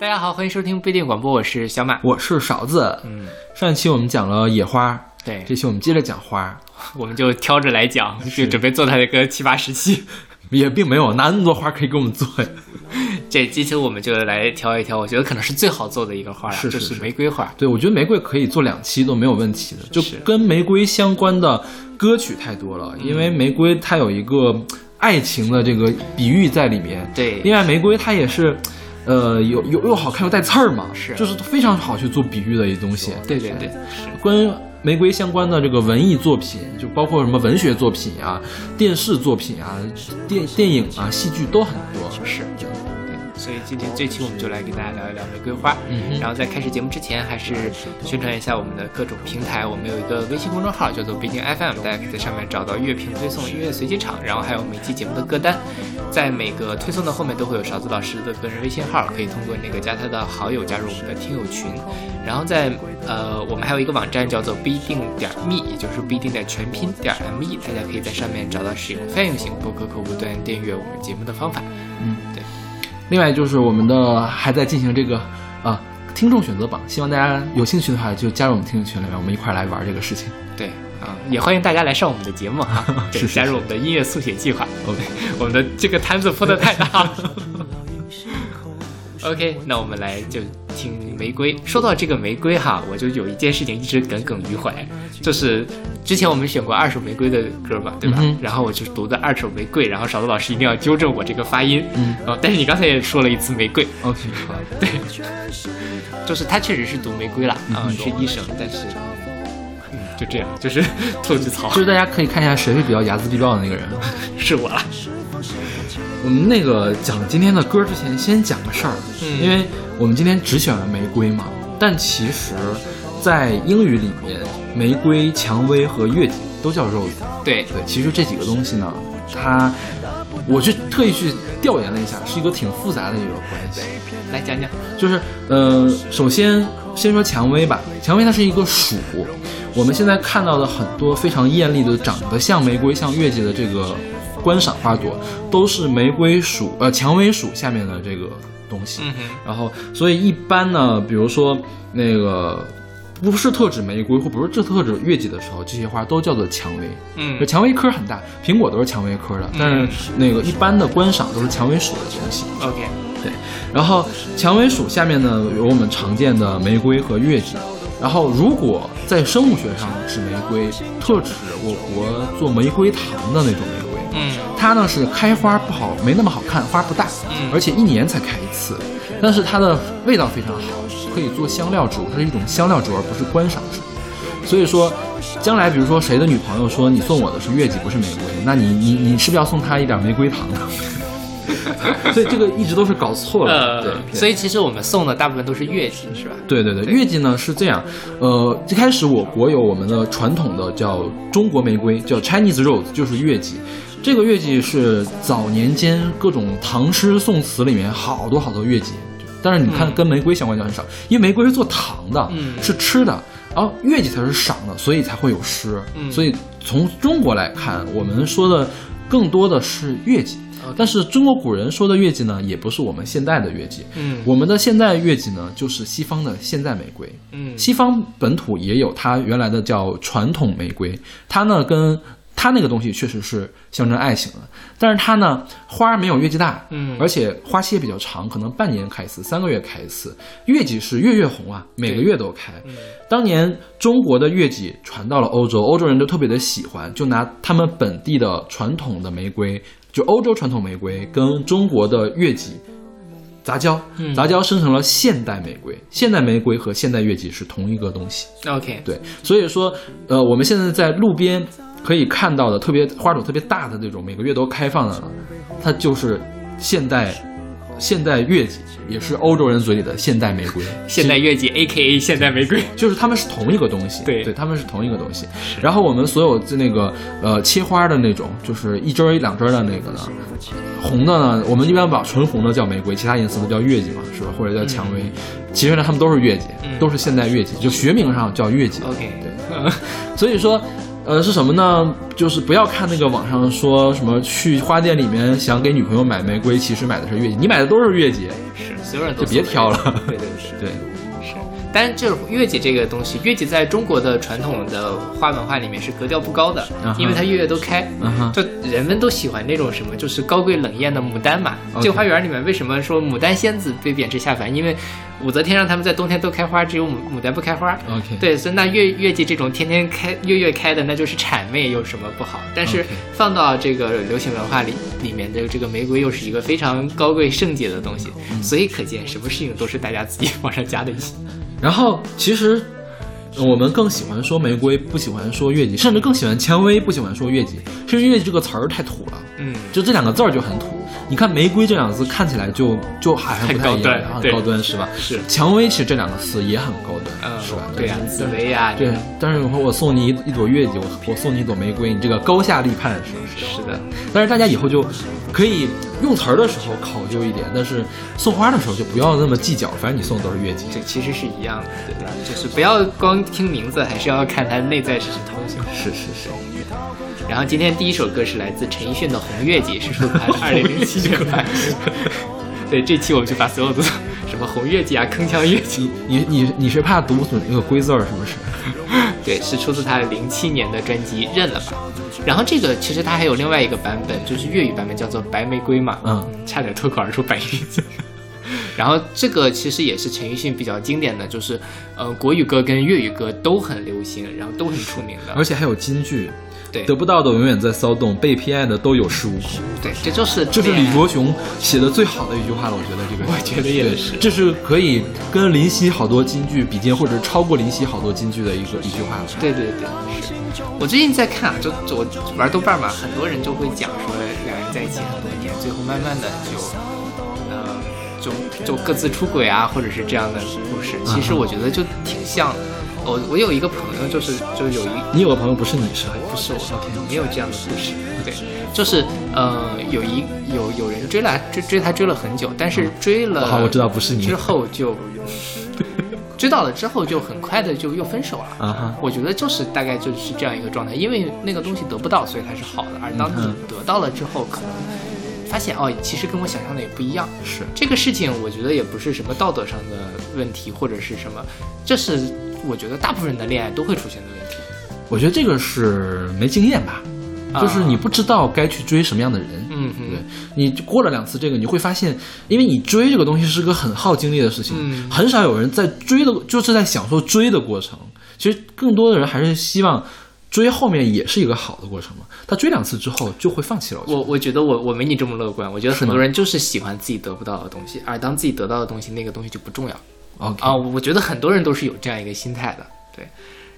大家好，欢迎收听不一定广播，我是小马。我是勺子。嗯，上一期我们讲了野花，对，这期我们接着讲花，我们就挑着来讲，就准备做它的个七八十期。也并没有拿那么多花可以给我们做呀。这这期我们就来挑一挑，我觉得可能是最好做的一个花了，是是就是玫瑰花。对，我觉得玫瑰可以做两期都没有问题的，就跟玫瑰相关的歌曲太多了，因为玫瑰它有一个爱情的这个比喻在里面。对，另外玫瑰它也是，呃，有有又好看又带刺儿嘛，是就是非常好去做比喻的一东西。对对对，关于玫瑰相关的这个文艺作品，就包括什么文学作品啊、电视作品啊、电电影啊、戏剧都很多。是，对。所以今天这期我们就来跟大家聊一聊玫瑰花。嗯然后在开始节目之前，还是宣传一下我们的各种平台。我们有一个微信公众号叫做“北京 FM”，大家可以在上面找到乐评推送、音乐随机场，然后还有每期节目的歌单。在每个推送的后面都会有勺子老师的个人微信号，可以通过那个加他的好友加入我们的听友群。然后在呃，我们还有一个网站叫做不一定点 me，也就是不一定的全拼点 me，大家可以在上面找到使用泛用型播客客户端订阅我们节目的方法。嗯，对。另外就是我们的还在进行这个啊听众选择榜，希望大家有兴趣的话就加入我们听众群里面，我们一块儿来玩这个事情。对啊、也欢迎大家来上我们的节目哈，对是是加入我们的音乐速写计划。OK，我们的这个摊子铺的太大了。OK，那我们来就听玫瑰。说到这个玫瑰哈，我就有一件事情一直耿耿于怀，就是之前我们选过二手玫瑰的歌嘛，对吧？嗯然后我就读的二手玫瑰，然后勺子老师一定要纠正我这个发音。嗯哦、但是你刚才也说了一次玫瑰，OK，好，对，就是他确实是读玫瑰了嗯、是医生，但是。嗯，就这样，就是 吐句槽，就是大家可以看一下谁是比较睚眦必报的那个人。是我了。我们那个讲今天的歌之前，先讲个事儿，嗯因为我们今天只选了玫瑰嘛，但其实，在英语里面，玫瑰、蔷薇和月季都叫 rose。对，对，其实这几个东西呢，它，我去特意去调研了一下，是一个挺复杂的一个关系。来讲讲。就是，呃，首先先说蔷薇吧，蔷薇它是一个属，我们现在看到的很多非常艳丽的、长得像玫瑰、像月季的这个观赏花朵，都是玫瑰属呃蔷薇属下面的这个东西。嗯，然后，所以一般呢，比如说那个不是特指玫瑰，或不是这特指月季的时候，这些花都叫做蔷薇。嗯这蔷薇科很大，苹果都是蔷薇科的，但是那个一般的观赏都是蔷薇属的东西。，OK，对，然后蔷薇属下面呢有我们常见的玫瑰和月季。然后，如果在生物学上指玫瑰，特指我国做玫瑰糖的那种玫瑰。嗯它呢是开花不好，没那么好看，花不大，嗯而且一年才开一次，但是它的味道非常好，可以做香料植物，它是一种香料植物，而不是观赏植物。所以说，将来比如说谁的女朋友说你送我的是月季不是玫瑰，那你你你是不是要送她一点玫瑰糖呢？所以这个一直都是搞错了，对呃，，对所以其实我们送的大部分都是月季，是吧？对对对，月季呢是这样，呃，一开始我国有我们的传统的叫中国玫瑰，叫 Chinese Rose，就是月季。这个月季是早年间各种唐诗宋词里面好多好多月季，但是你看嗯跟玫瑰相关就很少，因为玫瑰是做糖的，嗯是吃的，然后月季才是赏的，所以才会有诗。嗯所以从中国来看，我们说的更多的是月季。但是中国古人说的月季呢，也不是我们现代的月季，嗯我们的现代月季呢，就是西方的现代玫瑰。嗯西方本土也有它原来的叫传统玫瑰，它呢跟它那个东西确实是象征爱情的，但是它呢花儿没有月季大，嗯而且花期也比较长，可能半年开一次，三个月开一次。月季是月月红啊，每个月都开。当年中国的月季传到了欧洲，欧洲人都特别的喜欢，就拿他们本地的传统的玫瑰，就欧洲传统玫瑰跟中国的月季杂交，嗯杂交生成了现代玫瑰。现代玫瑰和现代月季是同一个东西。，OK，对，所以说，呃，我们现在在路边可以看到的特别花朵特别大的那种，每个月都开放的呢，它就是现代现代月季，也是欧洲人嘴里的现代玫瑰。现代月季 A.K.A 现代玫瑰。就是它们是同一个东西，对对，它们是同一个东西。然后我们所有的那个呃切花的那种，就是一枝儿一两枝儿的那个呢，红的呢，我们一般把纯红的叫玫瑰，其他颜色都叫月季嘛，是吧？或者叫蔷薇。其实呢，它们都是月季，嗯都是现代月季，就学名上叫月季。OK，对，所以说，呃，是什么呢？就是不要看那个网上说什么去花店里面想给女朋友买玫瑰，其实买的是月季，你买的都是月季。是所有人都就别挑了。对对 对。是，但是就是月季这个东西，月季在中国的传统的花文化里面是格调不高的，因为它月月都开，就人们都喜欢那种什么，就是高贵冷艳的牡丹嘛。这个花园里面为什么说牡丹仙子被贬值下凡？因为武则天让他们在冬天都开花，只有牡牡丹不开花。对，所以那月月季这种天天开月月开的，那就是谄媚，有什么不好？但是放到这个流行文化里里面的这个玫瑰，又是一个非常高贵圣洁的东西，所以可见什么事情都是大家自己 往上加的一些。然后，其实我们更喜欢说玫瑰，不喜欢说月季，甚至更喜欢蔷薇，不喜欢说月季，是因为月季这个词儿太土了。嗯，就这两个字儿就很土。你看玫瑰这两个字看起来就就好像不太一样，很高端是吧？是。蔷薇其实这两个字也很高端，是吧？对呀，紫薇呀。对，但是我送你一一朵月季，我我送你一朵玫瑰，你这个高下立判，是不是？是的。但是大家以后就可以用词儿的时候考究一点，但是送花的时候就不要那么计较，反正你送的都是月季，这其实是一样的，对吧？就是不要光听名字，还是要看它内在是什么东西。是是是。然后今天第一首歌是来自陈奕迅的《红月季》，是说他 二零零七年版。对，这期我们就把所有的什么红月季啊、铿锵月季，你你你是怕读损那个龟字儿是不是？对，是出自他的零七年的专辑《认了吧》。然后这个其实他还有另外一个版本，就是粤语版本，叫做《白玫瑰》嘛。嗯，差点脱口而出白玫瑰。然后这个其实也是陈奕迅比较经典的就是，呃，国语歌跟粤语歌都很流行，然后都很出名的，而且还有金句。对，得不到的永远在骚动，被偏爱的都有恃无恐。对，这就是这是李卓雄写的最好的一句话了，我觉得这个，我觉得也是，这是可以跟林夕好多金句比肩，或者超过林夕好多金句的一个一句话了。对对对，是我最近在看，就我玩豆瓣嘛，很多人就会讲说两人在一起很多年，最后慢慢的就，呃，就就各自出轨啊，或者是这样的故事。其实我觉得就挺像。我我有一个朋友，就是就是有一你有个朋友不是你是不是我？OK，没有这样的故事。对，就是呃，有一有有人追来追追他追了很久，但是追了好，我知道不是你之后就 追到了之后就很快的就又分手了。啊哈，我觉得就是大概就是这样一个状态，因为那个东西得不到，所以它是好的，而当你得到了之后，可能发现哦，其实跟我想象的也不一样。是这个事情，我觉得也不是什么道德上的问题，或者是什么，这是。我觉得大部分人的恋爱都会出现的问题。我觉得这个是没经验吧，就是你不知道该去追什么样的人。嗯嗯，对，你过了两次这个，你会发现，因为你追这个东西是个很耗精力的事情，很少有人在追的，就是在享受追的过程。其实更多的人还是希望追后面也是一个好的过程嘛。他追两次之后就会放弃了。我我觉得我我没你这么乐观。我觉得很多人就是喜欢自己得不到的东西，而当自己得到的东西，那个东西就不重要。啊，我觉得很多人都是有这样一个心态的，对。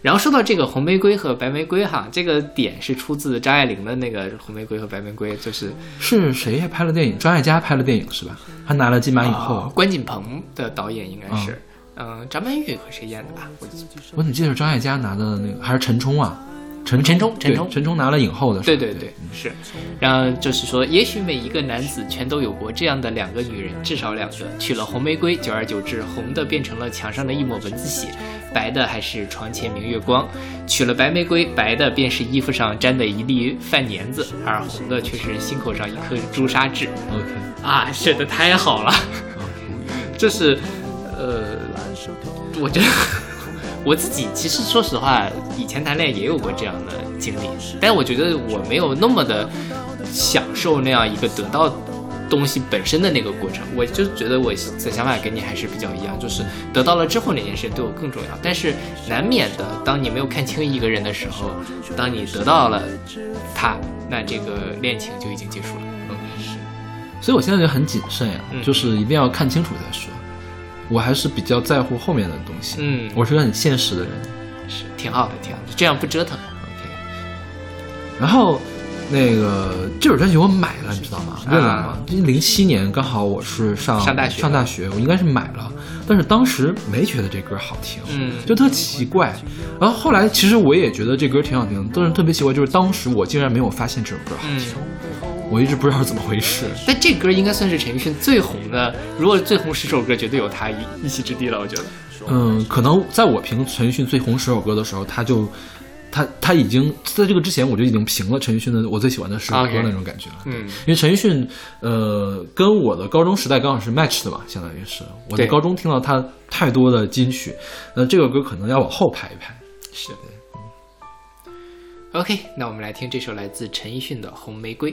然后说到这个红玫瑰和白玫瑰哈，这个点是出自张爱玲的那个红玫瑰和白玫瑰，就是是谁拍了电影？张艾嘉拍了电影是吧？他拿了金马影后。关锦鹏的导演应该是，嗯，张曼玉和谁演的吧？我我怎么记得是张艾嘉拿的那个还是陈冲啊？陈陈冲，陈冲，陈冲拿了影后的，对对对，是。然后就是说，也许每一个男子全都有过这样的两个女人，至少两个。娶了红玫瑰，久而久之，红的变成了墙上的一抹蚊子血，白的还是床前明月光。娶了白玫瑰，白的便是衣服上沾的一粒饭粘子，而红的却是心口上一颗朱砂痣。OK，啊，写的太好了。这 是，呃，我觉得。我自己其实说实话，以前谈恋爱也有过这样的经历，但是我觉得我没有那么的享受那样一个得到东西本身的那个过程。我就觉得我的想法跟你还是比较一样，就是得到了之后那件事对我更重要。但是难免的，当你没有看清一个人的时候，当你得到了他，那这个恋情就已经结束了。嗯，是。所以我现在就很谨慎呀，就是一定要看清楚再说。我还是比较在乎后面的东西。嗯，我是个很现实的人，是挺好的，挺好的，这样不折腾。OK。然后，那个这首专辑我买了，你知道吗？为了吗？因为零七年刚好我是上上大学，上大学，我应该是买了，但是当时没觉得这歌好听，嗯，就特奇怪。然后后来其实我也觉得这歌挺好听，但是特别奇怪，就是当时我竟然没有发现这首歌好听。我一直不知道是怎么回事，但这歌应该算是陈奕迅最红的。如果最红十首歌，绝对有他一一席之地了。我觉得，嗯，可能在我评陈奕迅最红十首歌的时候，他就。他他已经在这个之前我就已经评了陈奕迅的我最喜欢的十首歌那种感觉了。嗯因为陈奕迅，呃，跟我的高中时代刚好是 match 的吧，相当于是我在高中听到他太多的金曲，那这个歌可能要往后排一排。是的。OK，那我们来听这首来自陈奕迅的《红玫瑰》。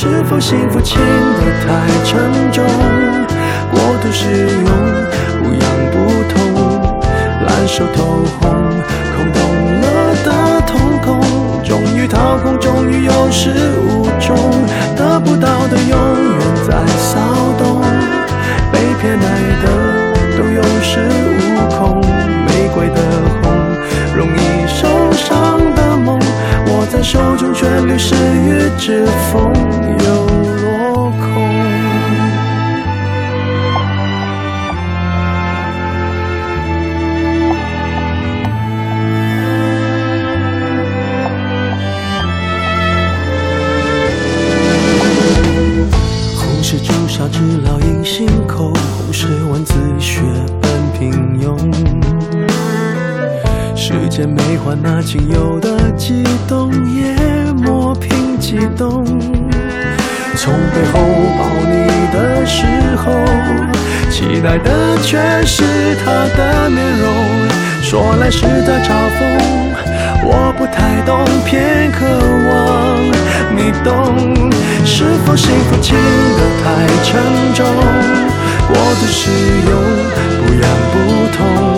是否幸福轻得太沉重？过度使用，不痒不痛，烂熟透红，空洞了的瞳孔，终于掏空，终于有始无终，得不到的永远在骚动，手中却流失于指缝，又落空。红是朱砂痣烙印心口，红是文字血般平庸。世间美化那仅有的悸动，激动。从背后抱你的时候，期待的却是他的面容，说来是在嘲讽。我不太懂，偏渴望你懂。是否幸福轻得太沉重？过度使用，不痒不痛，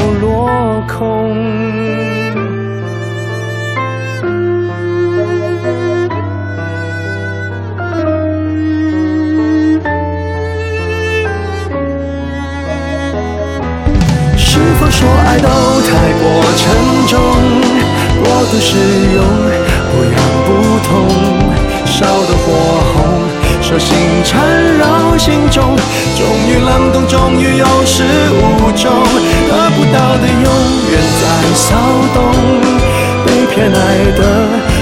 说爱都太过沉重？过度使用，不痒不痛，烧得火红，手心缠绕心中，终于冷冻，终于有始无终，得不到的永远在骚动，被偏爱的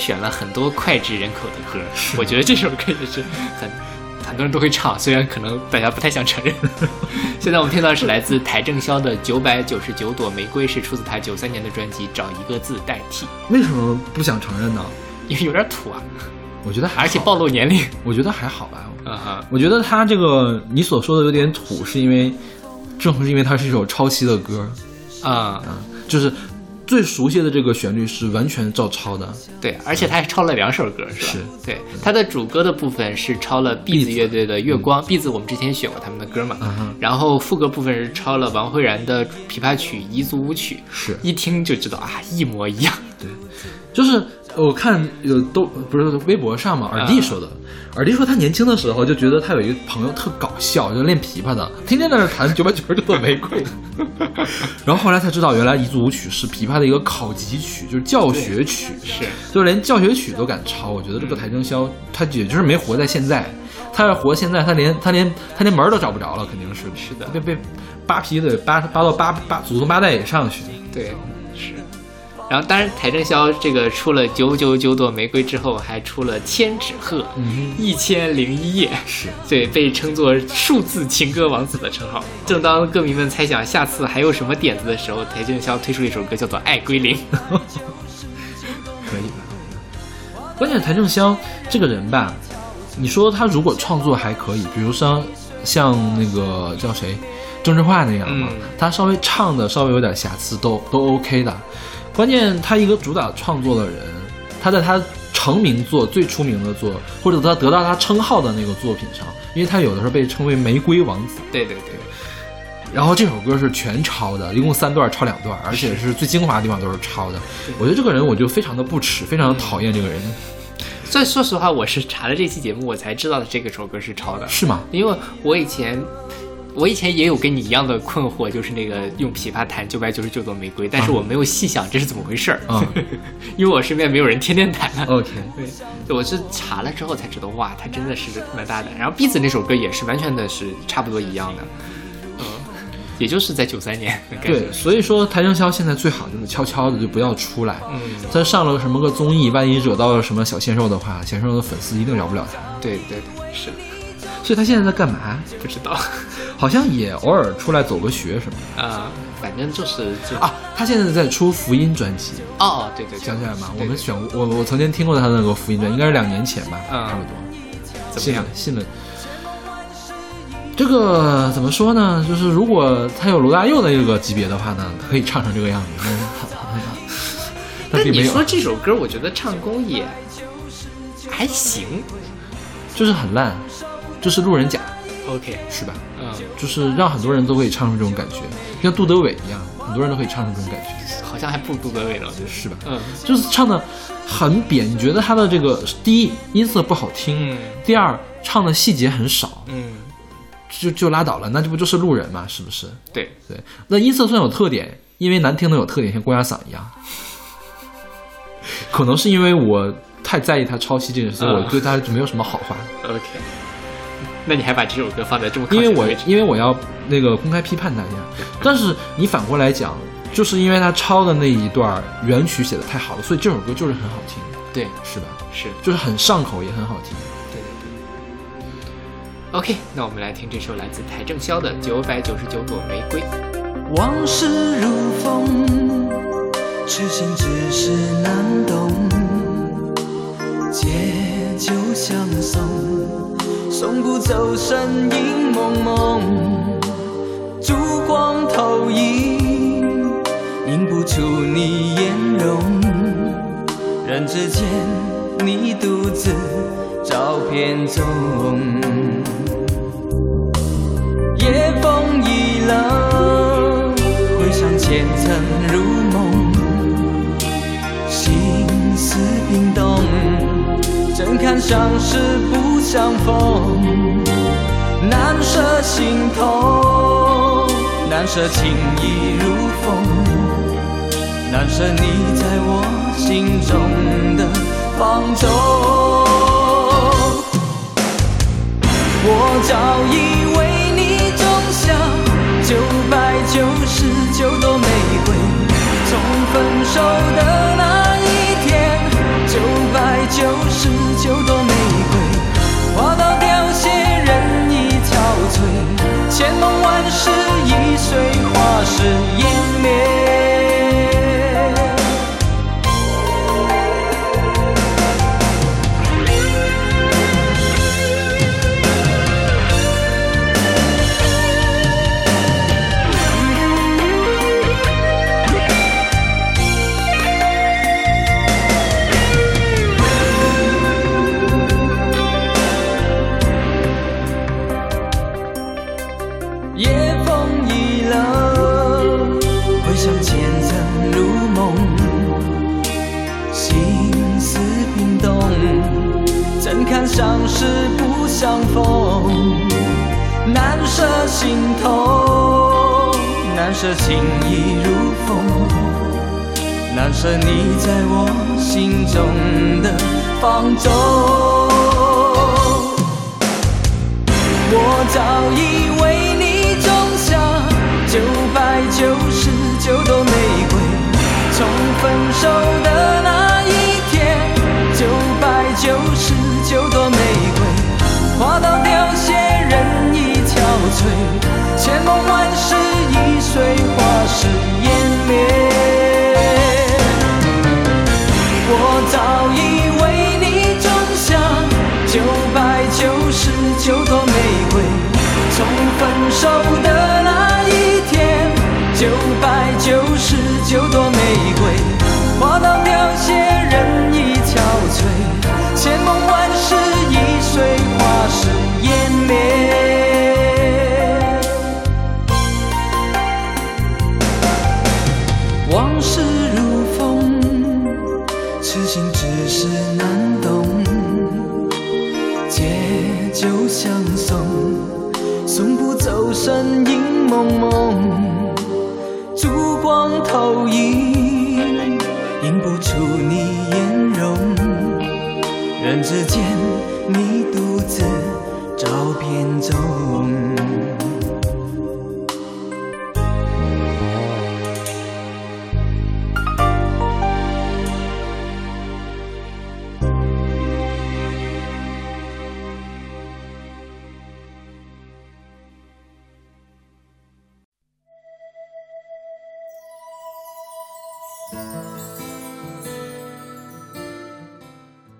选了很多脍炙人口的歌，我觉得这首歌也是很很多人都会唱，虽然可能大家不太想承认。现在我们听到的是来自邰正宵的《九百九十九朵玫瑰》，是出自他九三年的专辑《找一个字代替》，为什么不想承认呢？因为有点土啊，我觉得而且暴露年龄。我觉得还好吧。啊哈，我觉得他这个你所说的有点土，是因为正是因为它是一首抄袭的歌，啊、就是最熟悉的这个旋律是完全照抄的。对，而且他还抄了两首歌，是吧？是对，他的主歌的部分是抄了 B 子乐队的《月光》，B 子我们之前选过他们的歌嘛，嗯然后副歌部分是抄了王慧然的琵琶曲《彝族舞曲》，是一听就知道啊，一模一样。就是我看有都不是微博上嘛，耳弟说的，耳弟说他年轻的时候就觉得他有一个朋友特搞笑，就练琵琶的，天天在那弹九百九十九朵玫瑰。然后后来才知道，原来彝族舞曲是琵琶的一个考级曲，就是教学曲，是就连教学曲都敢抄。我觉得这个邰正宵，他也就是没活在现在。他要活现在，他连他连他连门儿都找不着了，肯定是是的被被扒皮的扒扒到八八祖宗八代以上去。对，是。然后，当然，邰正宵这个出了九九九朵玫瑰之后，还出了千纸鹤、一千零一夜，是对，被称作数字情歌王子的称号。正当歌迷们猜想下次还有什么点子的时候，邰正宵推出了一首歌，叫做《爱归零》。可以吧？关键邰正宵这个人吧，你说他如果创作还可以，比如说像那个叫谁郑智化那样嘛，嗯他稍微唱的稍微有点瑕疵都都 OK 的。关键他一个主打创作的人，他在他成名作最出名的作，或者他得到他称号的那个作品上，因为他有的时候被称为玫瑰王子。对对对，然后这首歌是全抄的，一共三段抄两段，而且是最精华的地方都是抄的。我觉得这个人我就非常的不耻，非常的讨厌这个人，所以说实话，我是查了这期节目，我才知道这个首歌是抄的，是吗？因为我以前。我以前也有跟你一样的困惑，就是那个用琵琶弹九百九十九朵玫瑰，但是我没有细想这是怎么回事儿，嗯 因为我身边没有人天天弹。OK，对，我是查了之后才知道，哇，他真的是蛮大胆。然后 B 子那首歌也是完全的是差不多一样的，嗯，也就是在九三年。对，所以说邰正宵现在最好就是悄悄的就不要出来。嗯，他上了什么个综艺，万一惹到了什么小鲜肉的话，小鲜肉的粉丝一定饶不了他。对对对，是的，所以他现在在干嘛？不知道好像也偶尔出来走个学什么的啊、反正就是就啊。他现在在出福音专辑，哦，对对，对想起来吗？我们选过，我我曾经听过他那个福音专辑，应该是两年前吧，嗯差不多。怎么样信了？信了。这个怎么说呢？就是如果他有罗大佑的这个级别的话呢，他可以唱成这个样子。但 但但并没有，你说这首歌，我觉得唱功也还行。就是很烂，就是路人甲，OK，是吧？嗯，就是让很多人都可以唱出这种感觉，像杜德伟一样，很多人都可以唱出这种感觉，好像还不如杜德伟了，是。吧？嗯。就是唱的很扁，你觉得他的这个第一音色不好听，嗯。第二唱的细节很少，嗯，就就拉倒了，那这不就是路人嘛？是不是？对，对，那音色虽然有特点，因为难听的有特点，像郭亚嗓一样，可能是因为我太在意他抄袭这件事，嗯我对他就没有什么好话，OK。那你还把这首歌放在这么因为我因为我要那个公开批判大家，但是你反过来讲，就是因为他抄的那一段原曲写的太好了，所以这首歌就是很好听，对是吧？是就是很上口，也很好听。对对对。OK，那我们来听这首来自邰正宵的《九百九十九朵玫瑰》。往事如风，痴心只是难懂。借酒相送，送不走身影蒙蒙。烛光投影，映不出你颜容。人之间，你独自照片中。夜风已冷，回想前曾如梦，心思冰冻，怎堪相识不相逢？难舍心痛，难舍情意如风，难舍你在我心中的放纵。我早已为你种下九百九十九朵玫瑰，从分手的那一天，九百九十九朵千梦万世已随花事湮灭。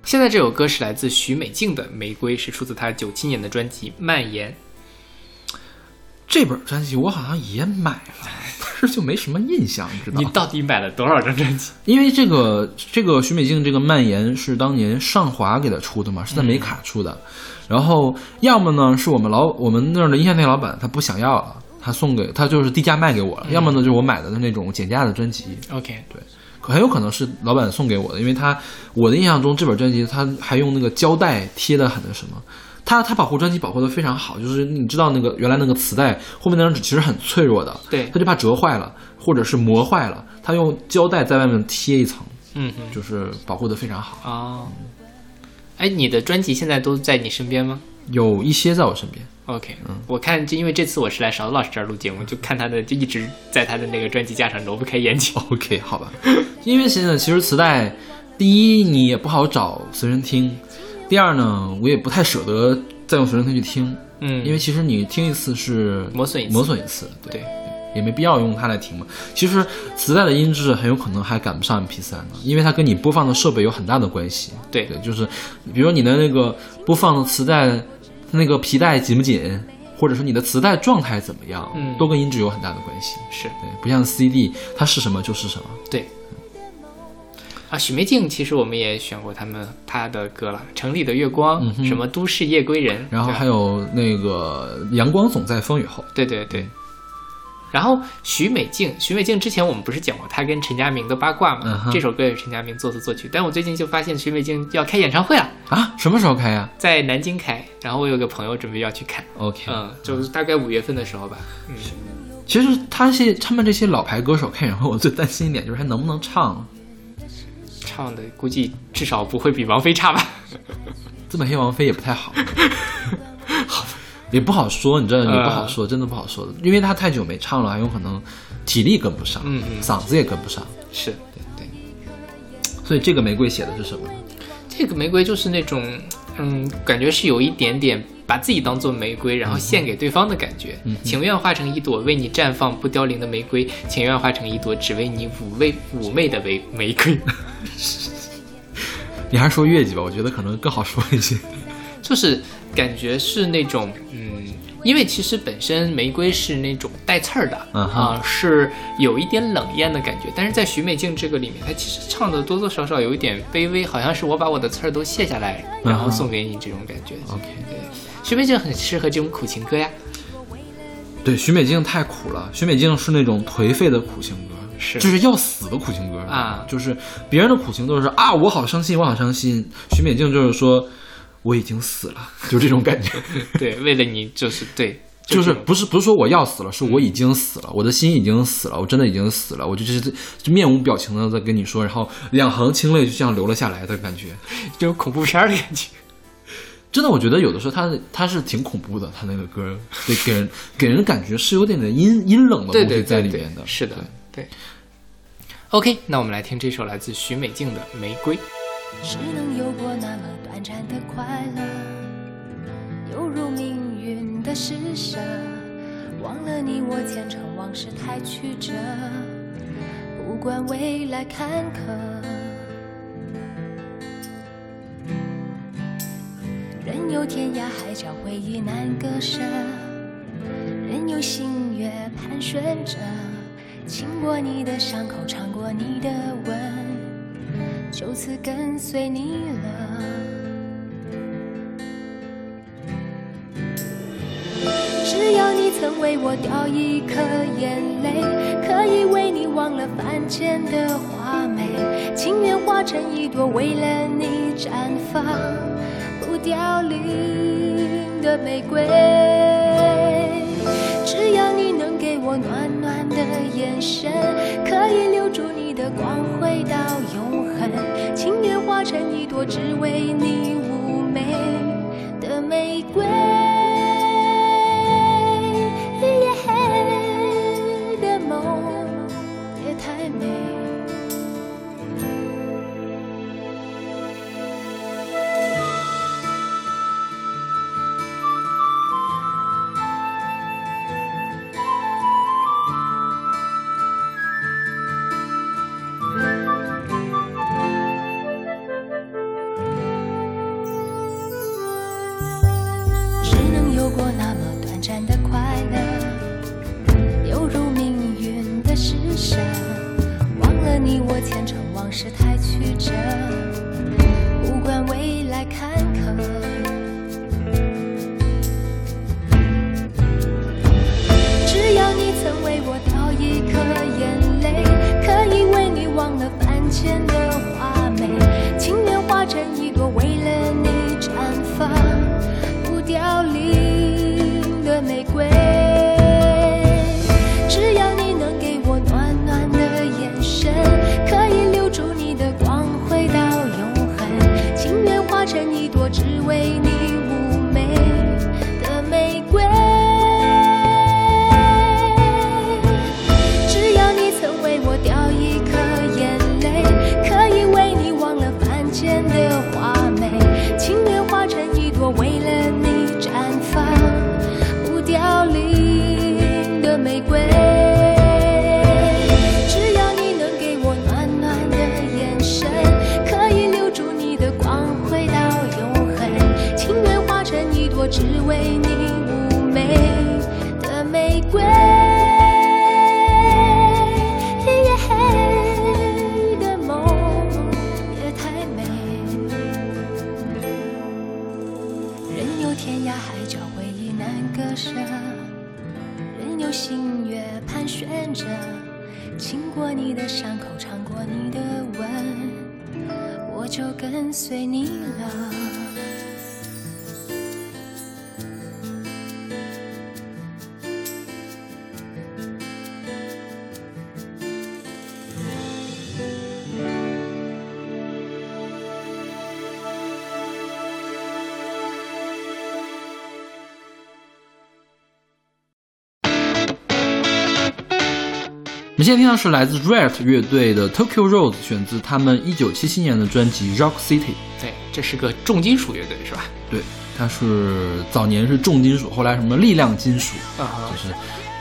现在这首歌是来自许美静的《玫瑰》，是出自她九七年的专辑《蔓延》。这本专辑我好像也买了，但是就没什么印象，你知道吗？你到底买了多少张专辑？因为这个这个许美静这个蔓延是当年上华给她出的嘛，是在美卡出的。然后要么呢是我们老我们那儿的音像店老板他不想要了，他送给他就是低价卖给我了。要么呢就是我买的那种减价的专辑，OK，对，可很有可能是老板送给我的，因为他我的印象中这本专辑他还用那个胶带贴的很那什么。他他保护专辑保护的非常好，就是你知道那个原来那个磁带后面那张纸其实很脆弱的，对他就怕折坏了或者是磨坏了，他用胶带在外面贴一层，嗯嗯，就是保护的非常好。哦，哎，你的专辑现在都在你身边吗有一些在我身边，？OK，嗯我看就因为这次我是来勺子老师这儿录节目，就看他的就一直在他的那个专辑架上挪不开眼睛。OK，好吧。因为现在其实磁带，第一你也不好找随身听，第二呢，我也不太舍得再用随身听去听，嗯，因为其实你听一次是磨损一次磨损一次，对，对，也没必要用它来听嘛。其实磁带的音质很有可能还赶不上 MP3 呢，因为它跟你播放的设备有很大的关系。对对，就是比如说你的那个播放的磁带那个皮带紧不紧，或者说你的磁带状态怎么样，嗯都跟音质有很大的关系。是对，不像 CD，它是什么就是什么。对。啊，许梅静其实我们也选过他们他的歌了，《城里的月光》嗯什么《都市夜归人》，然后还有那个阳光总在风雨后，对对对。然后许美静，许美静之前我们不是讲过她跟陈佳明的八卦吗？嗯这首歌也是陈佳明作词作曲，但我最近就发现许美静要开演唱会了，啊，什么时候开呀在南京开。然后我有个朋友准备要去看，？OK，、嗯，就是大概五月份的时候吧。嗯，其实他是他们这些老牌歌手开演唱会，我最担心一点就是还能不能唱。唱的估计至少不会比王菲差吧？这么黑王菲也不太好，也不好说，你知道，也不好嗯说，真的不好说的，因为他太久没唱了，还有可能体力跟不上，嗯嗯嗓子也跟不上，是对对。所以这个玫瑰写的是什么呢？这个玫瑰就是那种，嗯，感觉是有一点点把自己当做玫瑰，然后献给对方的感觉。嗯情愿化成一朵为你绽放不凋零的玫瑰，情愿化成一朵只为你妩媚妩媚的玫玫瑰。你还是说月季吧，我觉得可能更好说一些。就是感觉是那种，嗯，因为其实本身玫瑰是那种带刺儿的，啊、是有一点冷艳的感觉。但是在许美静这个里面，她其实唱的多多少少有一点卑微，好像是我把我的刺儿都卸下来，然后送给你这种感觉。OK，对，许美静很适合这种苦情歌呀。对，许美静太苦了，许美静是那种颓废的苦情歌，是就是要死的苦情歌啊就是别人的苦情都是啊，我好伤心，我好伤心。许美静就是说，我已经死了，就这种感觉。对，为了你就是对，就是不是不是说我要死了，是我已经死了，我的心已经死了，我真的已经死了，我就就是就面无表情的在跟你说，然后两行清泪就这样流了下来的感觉。这种恐怖片儿的感觉。真的，我觉得有的时候他他是挺恐怖的，他那个歌对给人给人感觉是有点点阴阴冷的对东西对在里面的。是的对，对。OK，那我们来听这首来自许美静的《玫瑰》。只能有过那么短暂的快乐，犹如命运的施舍。忘了你，我前尘往事太曲折，不管未来坎坷。任由天涯海角回忆难割舍，任由星月盘旋着，亲过你的伤口，尝过你的吻。就此跟随你了。只要你曾为我掉一颗眼泪，可以为你忘了凡间的华美，情愿化成一朵为了你绽放不凋零的玫瑰。只要你能给我暖暖的眼神，可以留住你的光辉到永恒，情愿化成一朵只为你妩媚的玫瑰。们现在听到是来自 Riot 乐队的 Tokyo Rose，选自他们一九七七年的专辑 Rock City。对，这是个重金属乐队是吧？对，它是早年是重金属，后来什么力量金属，啊哈就是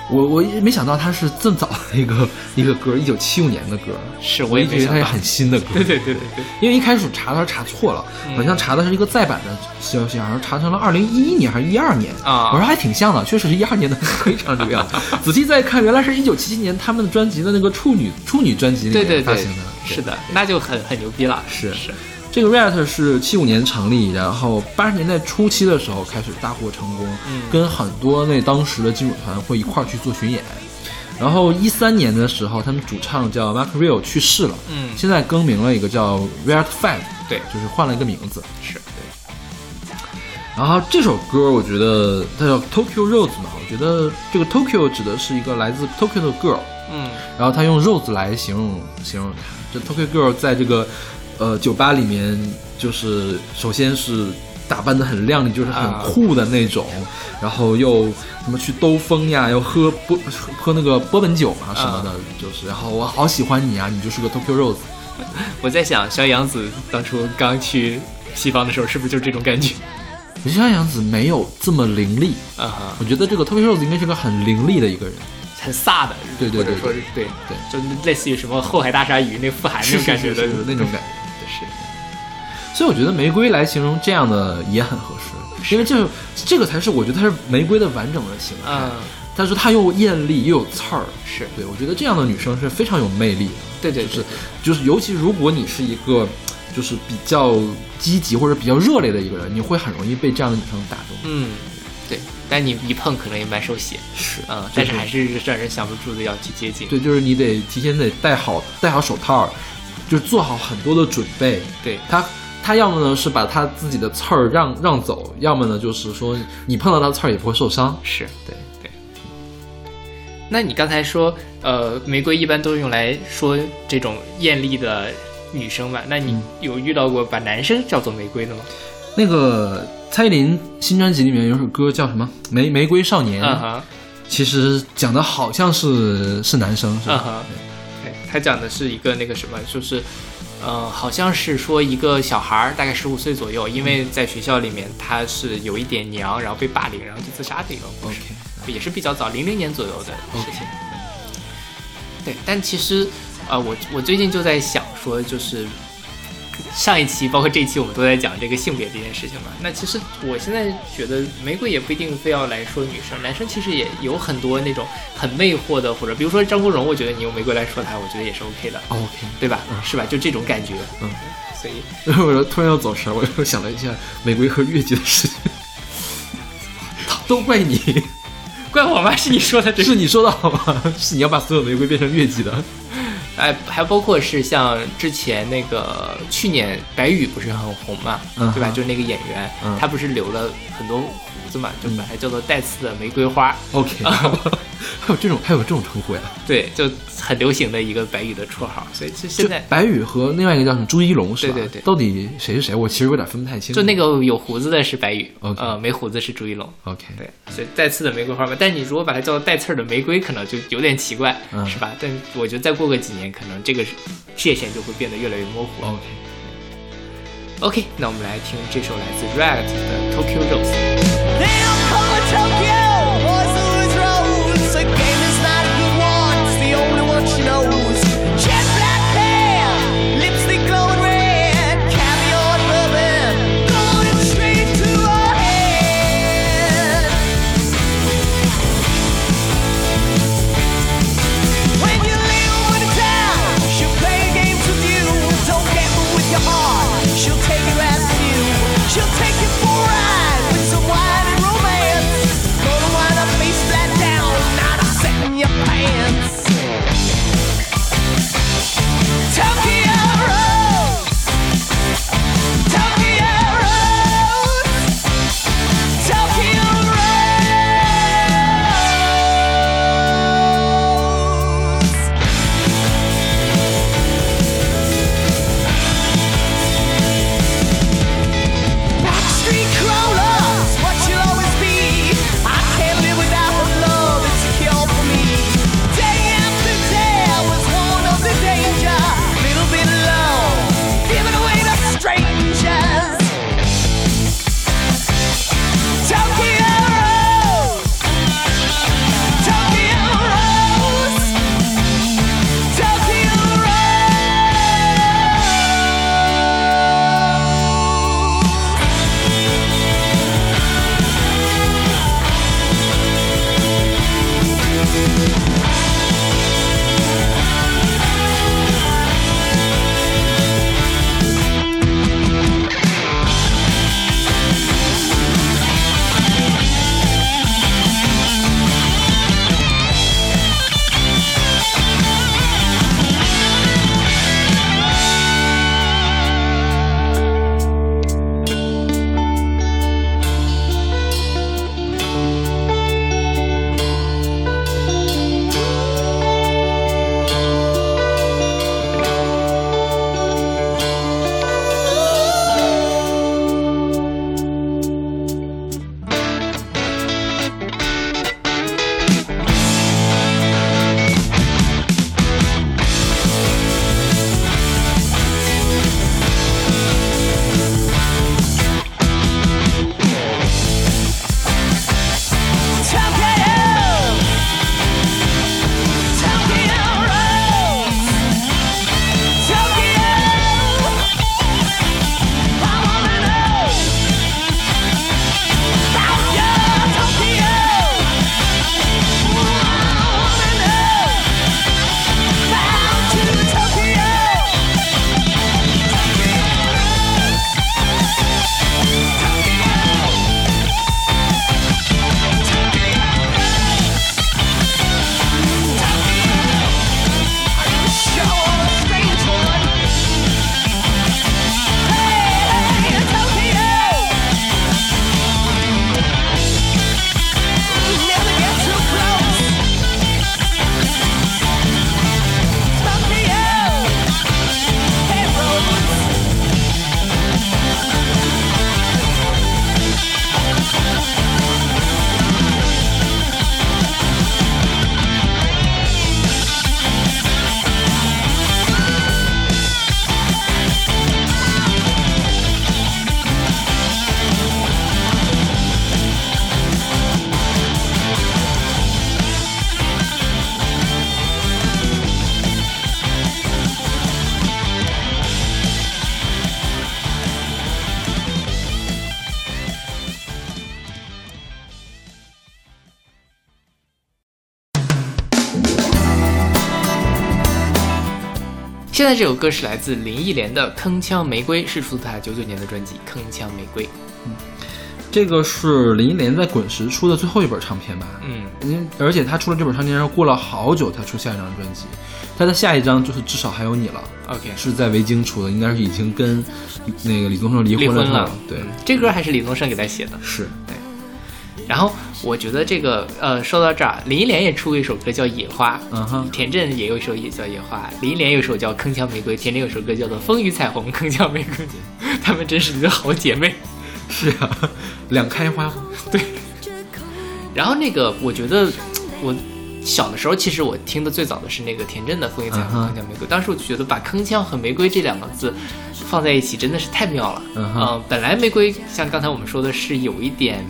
我我也没想到它是这么早的一个一个歌，一九七五年的歌，是我我也没想到一直以为它是很新的歌。对对对对对，因为一开始查的时候查错了，嗯好像查的是一个再版的消息，好像查成了二零一一年还是一二年啊我说还挺像的，确实是一二年的非常这个样子。仔细再看，原来是一九七七年他们的专辑的那个处女处女专辑里对对对面发行的。是的，那就很很牛逼了。是是，这个 Riot 是七五年成立，然后八十年代初期的时候开始大获成功，嗯跟很多那当时的金属团会一块儿去做巡演。然后一三年的时候，他们主唱叫 Mark Real 去世了，嗯现在更名了一个叫 Riot Five，对就是换了一个名字。是对。然后这首歌我觉得它叫 Tokyo Rose 嘛，我觉得这个 Tokyo 指的是一个来自 Tokyo 的 girl，嗯然后他用 Rose 来形容形容她。这 Tokyo Girl 在这个呃酒吧里面，就是首先是打扮的很靓丽，就是很啊酷的那种，然后又什么去兜风呀，又喝波喝那个波本酒啊什么的，就是然后我好喜欢你啊，你就是个 Tokyo Rose。我在想，小杨子当初刚去西方的时候，是不是就是这种感觉？我觉得杨子没有这么凌厉，啊哈，我觉得这个 Tokyo Rose 应该是个很凌厉的一个人。很飒的，对对对或者说是对对就类似于什么后海大鲨鱼那富含那种感觉的那种感觉。是所以我觉得玫瑰来形容这样的也很合适，因为这这个才是我觉得它是玫瑰的完整的形态。嗯，但是它又艳丽又有刺儿，是对我觉得这样的女生是非常有魅力的。对对就是就是，尤其如果你是一个就是比较积极或者比较热烈的一个人，你会很容易被这样的女生打动。嗯，对，但你一碰可能也蛮受血，是嗯，但是还是让人想不住的要去接近。对，就是你得提前得戴好戴好手套，就是做好很多的准备。对他他要么呢是把他自己的刺儿让让走，要么呢就是说你碰到他的刺儿也不会受伤。是对对。那你刚才说，呃，玫瑰一般都是用来说这种艳丽的女生嘛？那你嗯有遇到过把男生叫做玫瑰的吗？那个蔡依林新专辑里面有首歌叫什么《玫玫瑰少年》，其实讲的好像是是男生是吧？他讲的是一个那个什么，就是。呃，好像是说一个小孩儿，大概十五岁左右，因为在学校里面他是有一点娘，然后被霸凌，然后就自杀的一个故事也是比较早，零零年左右的事情。对，但其实，呃，我我最近就在想说，就是上一期包括这一期我们都在讲这个性别这件事情嘛。那其实我现在觉得玫瑰也不一定非要来说女生，男生其实也有很多那种很魅惑的，或者比如说张国荣，我觉得你用玫瑰来说他，我觉得也是 OK 的，OK，对吧？是吧？就这种感觉。嗯，所以我突然要走神，我又想了一下玫瑰和月季的事情，都怪你，怪我吗？是你说的这是你说的好吗？是你要把所有玫瑰变成月季的。哎，还包括是像之前那个去年白宇不是很红嘛，嗯对吧？就是那个演员，嗯他不是留了很多胡子嘛，就把它叫做带刺的玫瑰花，OK，还有这种还有这种称呼呀？对，就很流行的一个白宇的绰号。所以就现就在白宇和另外一个叫什么朱一龙是吧？对对对到底谁是谁？我其实有点分不太清。就那个有胡子的是白宇呃，没胡子是朱一龙。OK，对，所以带刺的玫瑰花嘛，但你如果把它叫做带刺儿的玫瑰，可能就有点奇怪，嗯是吧？但我觉得再过个几年，可能这个界限就会变得越来越模糊。OK，OK，那我们来听这首来自 Red 的 Tokyo Rose。这首歌是来自林忆莲的《铿锵玫瑰》，是出自她九九年的专辑《铿锵玫瑰》。嗯这个是林忆莲在滚石出的最后一本唱片吧？嗯，嗯，而且她出了这本唱片之后，过了好久才出下一张专辑。她的下一张就是《至少还有你》了，OK，是在维京出的，应该是已经跟那个李宗盛离离婚了。婚了。对，嗯这歌还是李宗盛给她写的。是然后我觉得这个呃，说到这儿，林忆莲也出过一首歌叫《野花》，嗯哼田震也有一首也叫《野花》，林忆莲有一首叫《铿锵玫瑰》，田震有首歌叫做《风雨彩虹铿锵玫瑰》，她们真是一个好姐妹。是啊、两开花。对然后那个，我觉得我小的时候，其实我听的最早的是那个田震的《风雨彩虹铿锵玫瑰》，当时我就觉得把铿锵和玫瑰这两个字放在一起真的是太妙了。嗯哼呃本来玫瑰像刚才我们说的是有一点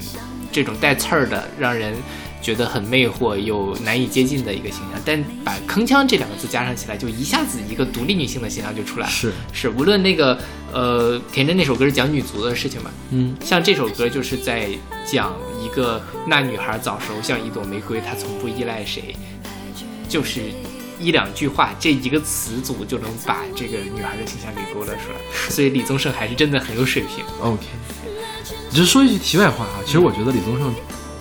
这种带刺儿的，让人觉得很魅惑又难以接近的一个形象，但把铿锵这两个字加上起来，就一下子一个独立女性的形象就出来了。是，是，无论那个呃田震那首歌是讲女足的事情吧，嗯，像这首歌就是在讲一个那女孩早熟像一朵玫瑰，她从不依赖谁，就是一两句话，这一个词组就能把这个女孩的形象给勾勒出来。所以李宗盛还是真的很有水平。OK，只是说一句题外话啊，其实我觉得李宗盛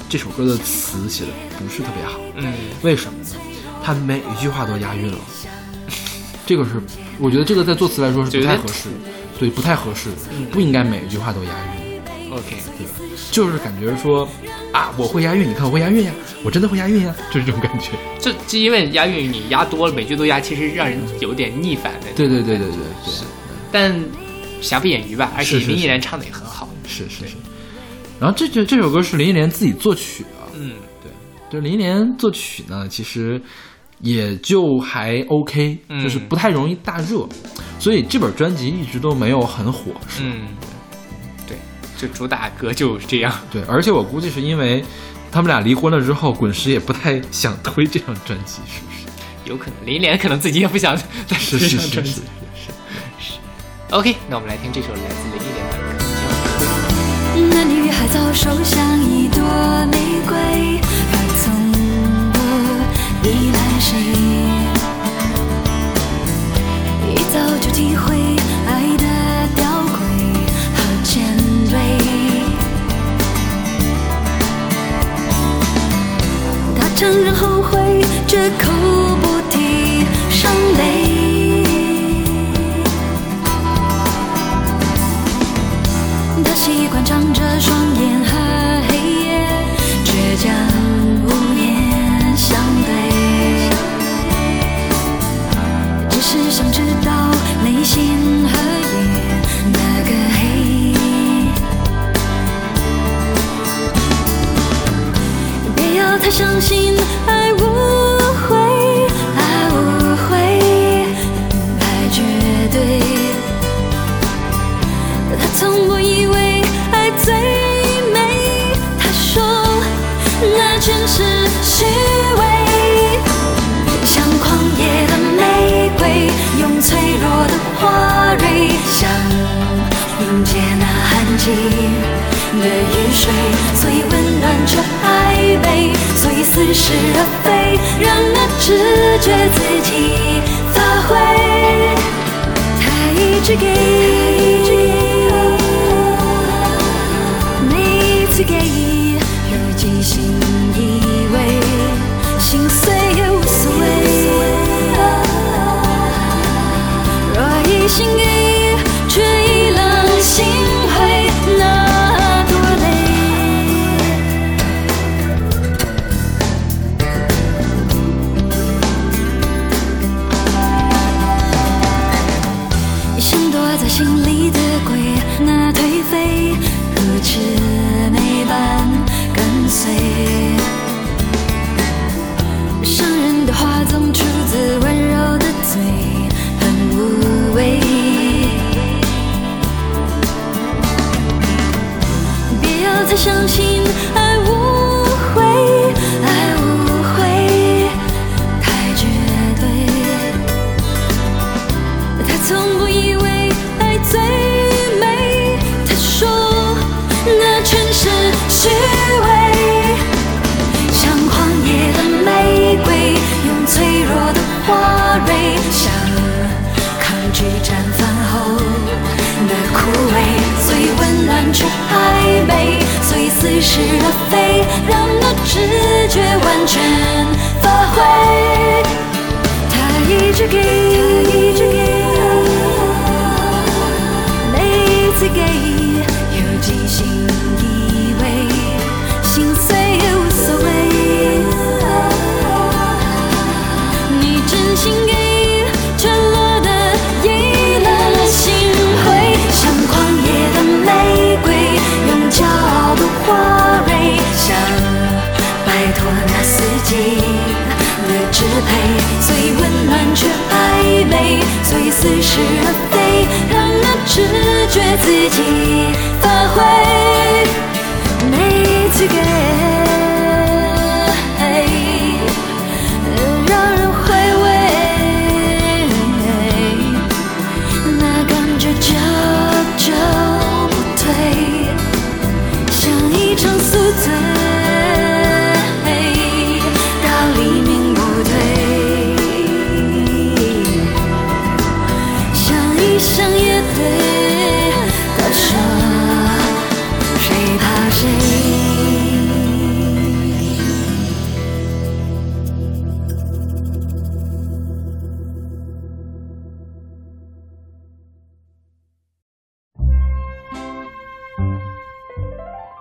这首歌的词写的不是特别好，嗯，为什么呢？他每一句话都押韵了，这个是我觉得这个在作词来说是不太合适的，对，不太合适的，不应该每一句话都押韵，OK，对吧？就是感觉说啊，我会押韵，你看我会押韵呀，我真的会押韵呀，就是这种感觉。就就因为押韵你押多了，每句都押，其实让人有点逆反的。对对对对对对，但瑕不掩瑜吧，而且林忆莲唱的也很好。是是是。然后这这这首歌是林忆莲自己作曲的，嗯，对就林忆莲作曲呢，其实也就还 OK，、嗯就是不太容易大热，所以这本专辑一直都没有很火，是吧？嗯，对，就主打歌就是这样。对，而且我估计是因为他们俩离婚了之后，滚石也不太想推这张专辑，是不是？有可能林忆莲可能自己也不想再是这是是是张专辑。是。OK，那我们来听这首来自林忆莲的《铿锵那女孩早熟像一朵玫瑰，她从不依赖谁，一早就体会爱的吊诡和尖锐。她承认后悔，绝口的双眼和黑夜，倔强无言相对。只是想知道内心和夜，那个黑。别要他相信爱无。你的雨水，所以温暖却暧昧，所以似是而非，让那直觉自己发挥。他一直给，每一次给，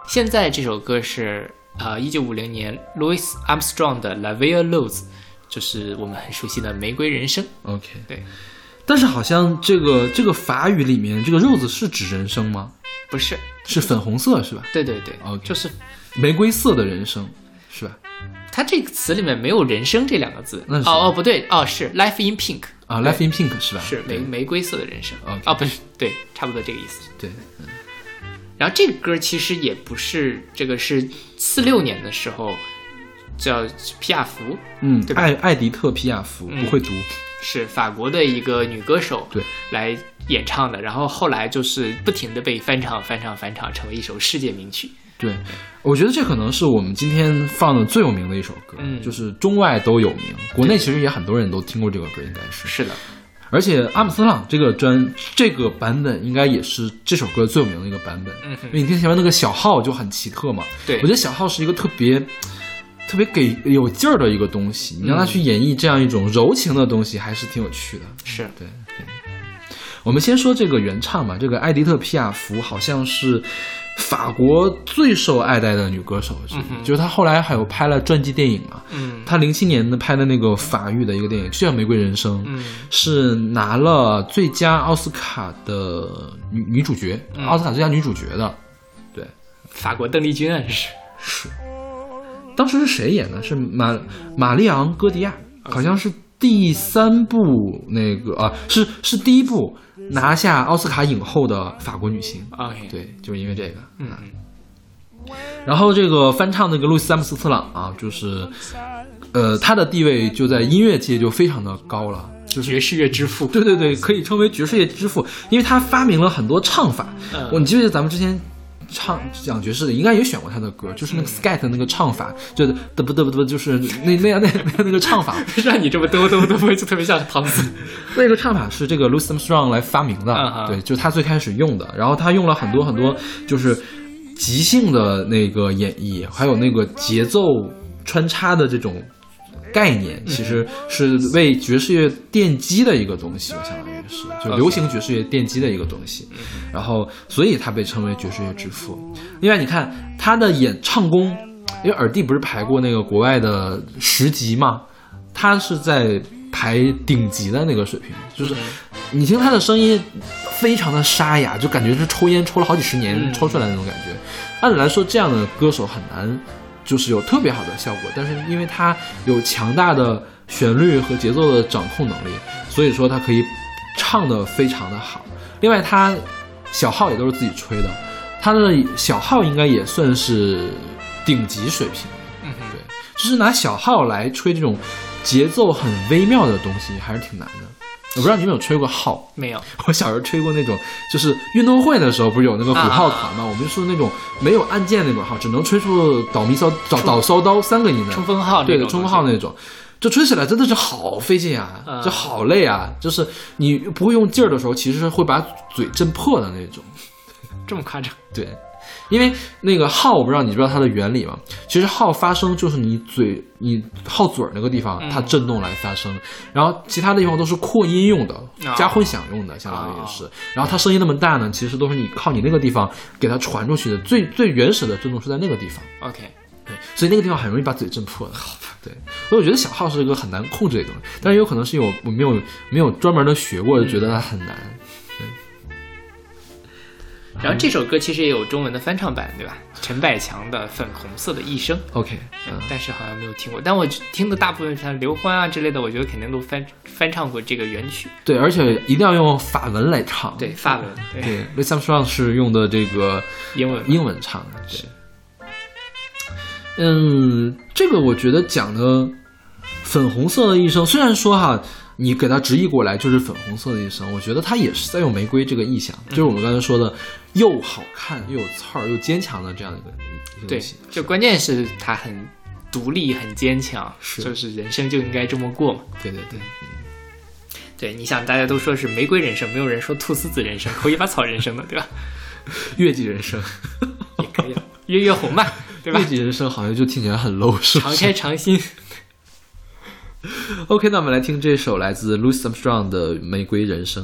现在这首歌是呃一九五零年 Louis Armstrong 的《La Vie Rose》，就是我们很熟悉的《玫瑰人生》。OK，对，但是好像这个这个法语里面这个 rose 是指人生吗？不是，是粉红色是吧？对对对 OK 就是玫瑰色的人生是吧？它这个词里面没有“人生”这两个字。哦哦，不对，哦是 Life in Pink，啊，Life in Pink 是吧？是玫玫瑰色的人生。OK 哦，不是，对，差不多这个意思。对，然后这个歌其实也不是这个是四六年的时候叫皮亚福，嗯对，吧？艾艾迪特皮亚福嗯不会读，是法国的一个女歌手对来演唱的，然后后来就是不停的被翻唱、翻唱、翻唱，成为一首世界名曲。对，我觉得这可能是我们今天放的最有名的一首歌，嗯。就是中外都有名，国内其实也很多人都听过这个歌，应该是。是的，而且阿姆斯特朗这个专这个版本应该也是这首歌最有名的一个版本，嗯因为你听前面那个小号就很奇特嘛，对我觉得小号是一个特别。特别给有劲儿的一个东西，你让他去演绎这样一种柔情的东西，还是挺有趣的。是对对，我们先说这个原唱吧。这个埃迪特·皮亚福好像是法国最受爱戴的女歌手就是她后来还有拍了传记电影嘛。嗯她零七年的拍的那个法语的一个电影，就叫《玫瑰人生》，嗯是拿了最佳奥斯卡的女女主角，嗯奥斯卡最佳女主角的。对，法国邓丽君啊，这是是。当时是谁演的？是玛玛丽昂·戈迪亚，好像是第三部那个啊，是是第一部拿下奥斯卡影后的法国女星。OK，，对，就是因为这个。嗯然后这个翻唱那个路易斯·詹姆斯特朗啊，就是，呃，他的地位就在音乐界就非常的高了，就是爵士乐之父。对对对，可以称为爵士乐之父，因为他发明了很多唱法。嗯我你记不记得咱们之前唱讲爵士的，应该也选过他的歌，就是那个 scat 的那个唱法，就是嘚不嘚不嘚，就是那那样那那那个唱法，让你这么嘚嘚嘚啵，就特别像唐僧。那个唱法是这个 Louis Armstrong 来发明的，嗯对，就是他最开始用的。然后他用了很多很多，就是即兴的那个演绎，还有那个节奏穿插的这种概念，其实是为爵士乐奠基的一个东西，我相是就流行爵士乐奠基的一个东西。然后，所以他被称为爵士乐之父。另外，你看他的演唱功，因为尔蒂不是排过那个国外的十级嘛，他是在排顶级的那个水平，就是你听他的声音非常的沙哑，就感觉是抽烟抽了好几十年嗯抽出来的那种感觉。按理来说，这样的歌手很难就是有特别好的效果，但是因为他有强大的旋律和节奏的掌控能力，所以说他可以唱的非常的好。另外，他小号也都是自己吹的，他的小号应该也算是顶级水平。嗯对，就是拿小号来吹这种节奏很微妙的东西，还是挺难的。我不知道你有没有吹过号，没有，我小时候吹过那种，就是运动会的时候不是有那个鼓号团嘛？我们是那种没有按键那种号，只能吹出导咪骚、导导骚刀三个音的冲锋号对的，冲锋号那种。就吹起来真的是好费劲啊，嗯就好累啊！就是你不会用劲儿的时候，其实是会把嘴震破的那种。这么夸张？对，因为那个号，我不知道你知道它的原理吗？其实号发声就是你嘴、你号嘴儿那个地方嗯它震动来发声，然后其他的地方都是扩音用的啊，加混响用的，相当于是。然后它声音那么大呢，其实都是你靠你那个地方给它传出去的，最最原始的震动是在那个地方。OK，对，所以那个地方很容易把嘴震破的。对，所以我觉得小号是一个很难控制的东西，但是有可能是有我没有没有专门的学过，就觉得它很难。然后这首歌其实也有中文的翻唱版，对吧？陈百强的《粉红色的一生》，OK，嗯，但是好像没有听过。但我听的大部分像刘欢啊之类的，我觉得肯定都翻翻唱过这个原曲。对，而且一定要用法文来唱。对，法文，对，对，Louis Armstrong 是用的这个英文英文唱的。对，嗯，这个我觉得讲的粉红色的一生，虽然说哈，你给它直译过来就是粉红色的一生，我觉得它也是在用玫瑰这个意象，就是我们刚才说的又好看又有刺儿又坚强的这样一个东西。，就关键是他很独立、很坚强，是就是人生就应该这么过嘛。对对对，对，你想，大家都说是玫瑰人生，没有人说菟丝子人生、抠一把草人生的，对吧？月季人生，也可以啊，月月红嘛，对吧月？季人生好像就听起来很 low，是不常是开常新。OK，那我们来听这首来自 Louis Armstrong 的《玫瑰人生》。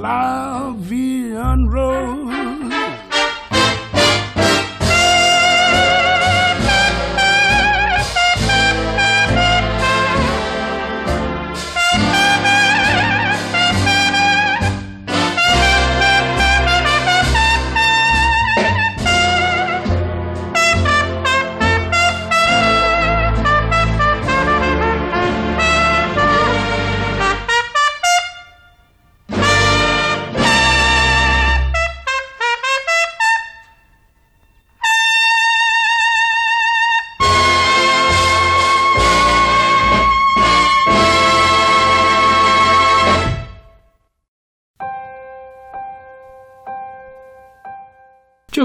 La Vie.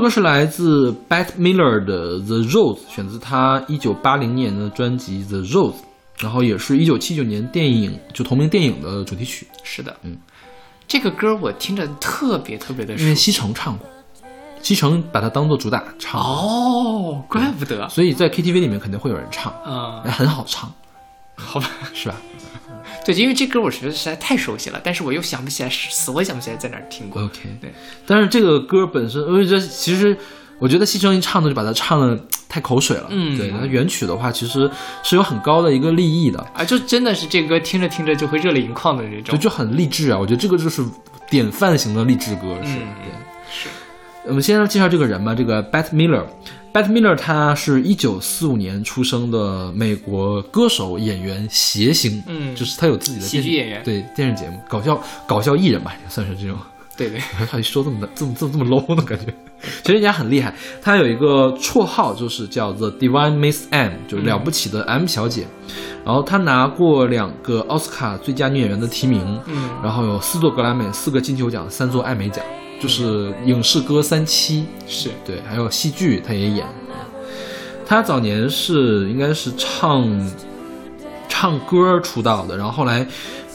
歌是来自 Bette Miller 的《The Rose》，选自他一九八零年的专辑《The Rose》，然后也是一九七九年电影就同名电影的主题曲，是的，嗯，这个歌我听着特别特别的因为西。城唱过，西城把它当做主打唱，哦，怪不得。所以在 KTV 里面肯定会有人唱，啊、哎很好唱，好吧，是吧对，因为这歌我觉得实在太熟悉了，但是我又想不起来，死活想不起来在哪儿听过。？OK，对，但是这个歌本身，我觉得其实我觉得西城一唱的就把它唱的太口水了，嗯对，它原曲的话其实是有很高的一个立意的，啊，就真的是这歌听着听着就会热泪盈眶的那种。就就很励志啊！我觉得这个就是典范型的励志歌，是。嗯对是我们先来介绍这个人吧，这个 Bette Miller。Bette Miller 她是一九四五年出生的美国歌手、演员、谐星，嗯就是她有自己的电喜剧演员对电视节目，搞笑搞笑艺人吧，也算是这种。对 对，还说这么这么这么这么 low 呢？感觉，其实人家很厉害。她有一个绰号，就是叫 The Divine Miss M，就是了不起的 M 小姐。然后她拿过两个奥斯卡最佳女演员的提名，嗯然后有四座格莱美、四个金球奖、三座艾美奖，就是影视歌三栖。是对，还有戏剧他也演。他早年是应该是唱唱歌出道的，然后后来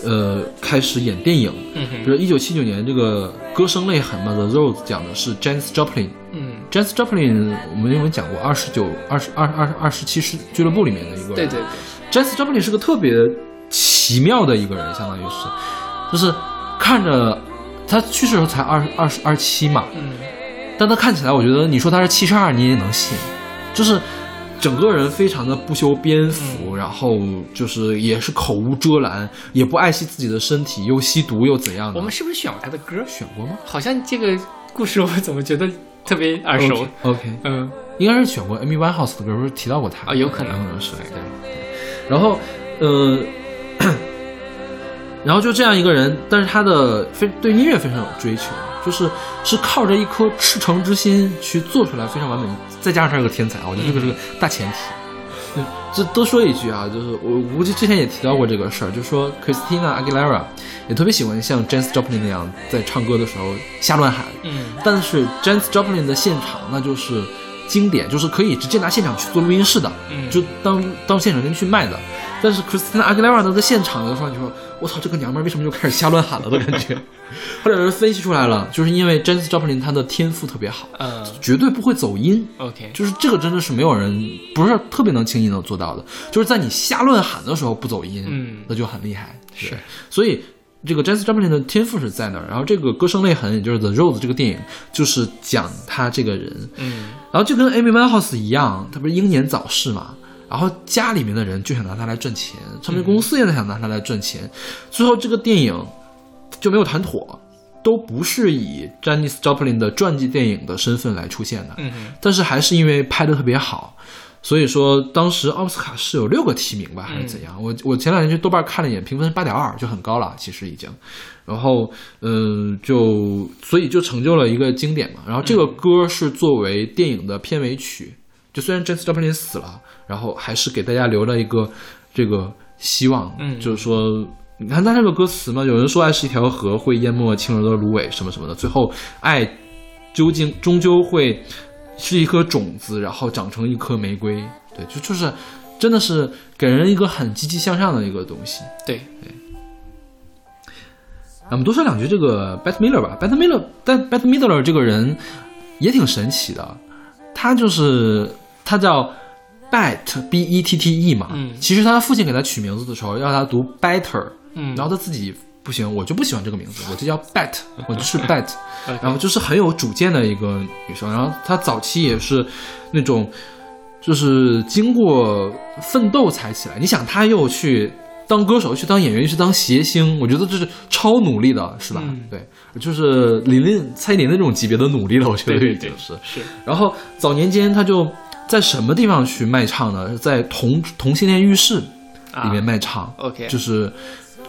呃开始演电影。嗯哼比如一九七九年这个歌声泪痕嘛，《The Rose》讲的是 Janis Joplin。嗯，Janis Joplin 我们因为讲过二十九、二十二、二二十七师俱乐部里面的一个人。对对对，Janis Joplin 是个特别奇妙的一个人，相当于是，就是看着他去世的时候才二二十二七嘛，嗯但他看起来，我觉得你说他是七十二，你也能信，就是整个人非常的不修边幅，然后就是也是口无遮拦，也不爱惜自己的身体，又吸毒又怎样的。我们是不是选过他的歌？选过吗？好像这个故事我怎么觉得特别耳熟？OK，, 嗯应该是选过 Amy Winehouse 的歌，不是提到过他啊有可能嗯是对。然后，呃，然后就这样一个人，但是他的非对音乐非常有追求，就是是靠着一颗赤诚之心去做出来非常完美，再加上他是个天才，我觉得这个是个大前提。对，这多说一句啊，就是我我估计之前也提到过这个事儿，就是说 Christina Aguilera 也特别喜欢像 Janis Joplin 那样在唱歌的时候瞎乱喊，嗯但是 Janis Joplin 的现场那就是经典，就是可以直接拿现场去做录音室的，嗯就当当现场人去卖的。但是 Christina Aguilera 那个现场的时候，你说我操，这个娘们儿为什么就开始瞎乱喊了的感觉？后来有人分析出来了，就是因为 Janis Joplin 她的天赋特别好，嗯绝对不会走音。，OK，就是这个真的是没有人不是特别能轻易能做到的，就是在你瞎乱喊的时候不走音，嗯那就很厉害。是，所以这个 Janis Joplin 的天赋是在那儿，然后这个歌声泪痕，也就是 The Rose 这个电影，就是讲他这个人，嗯。然后就跟 Amy Winehouse 一样，他不是英年早逝嘛，然后家里面的人就想拿他来赚钱，唱片公司也在想拿他来赚钱，最后这个电影就没有谈妥，都不是以 Janis Joplin 的传记电影的身份来出现的，嗯哼但是还是因为拍的特别好，所以说当时奥斯卡是有六个提名吧，还是怎样？我我前两天去豆瓣看了一眼，评分八点二，就很高了，其实已经。然后，嗯、就所以就成就了一个经典嘛。然后这个歌是作为电影的片尾曲，就虽然 Janis Joplin 死了，然后还是给大家留了一个这个希望，嗯就是说。你看他这个歌词嘛，有人说爱是一条河，会淹没轻柔的芦苇，什么什么的。最后，爱究竟终究会是一颗种子，然后长成一颗玫瑰。对，就就是真的是给人一个很积极向上的一个东西。对对，那我们多说两句这个 Bette Miller 吧。Bette Miller，但 Bette Miller 这个人也挺神奇的，他就是他叫 Bet B E T T E 嘛。嗯其实他父亲给他取名字的时候，要他读 Better，嗯，然后他自己不行，我就不喜欢这个名字，我就叫 Bet，我就是 Bet。然后就是很有主见的一个女生，然后她早期也是那种，就是经过奋斗才起来。你想，她又去当歌手，去当演员，又去当谐星，我觉得这是超努力的，是吧？嗯对，就是琳琳、蔡依林那种级别的努力了，我觉得已经是。是，然后早年间，她就在什么地方去卖唱呢？在同同性恋浴室里面卖唱。OK 就是，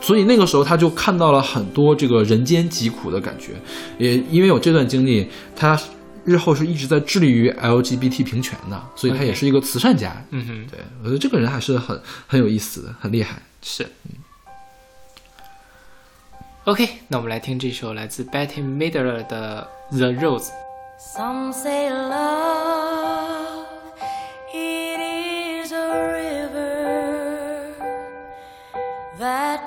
所以那个时候他就看到了很多这个人间疾苦的感觉，也因为有这段经历，他日后是一直在致力于 LGBT 平权的，所以他也是一个慈善家。嗯哼，对我觉得这个人还是很很有意思的，很厉害。是。OK，那我们来听这首来自 Betty Midler 的《The Rose》。Some say love,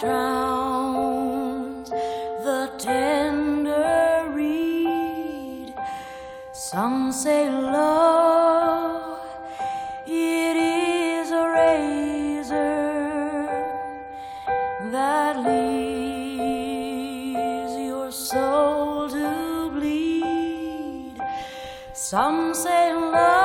drowns the tender reed. Some say love, it is a razor that leaves your soul to bleed. Some say love,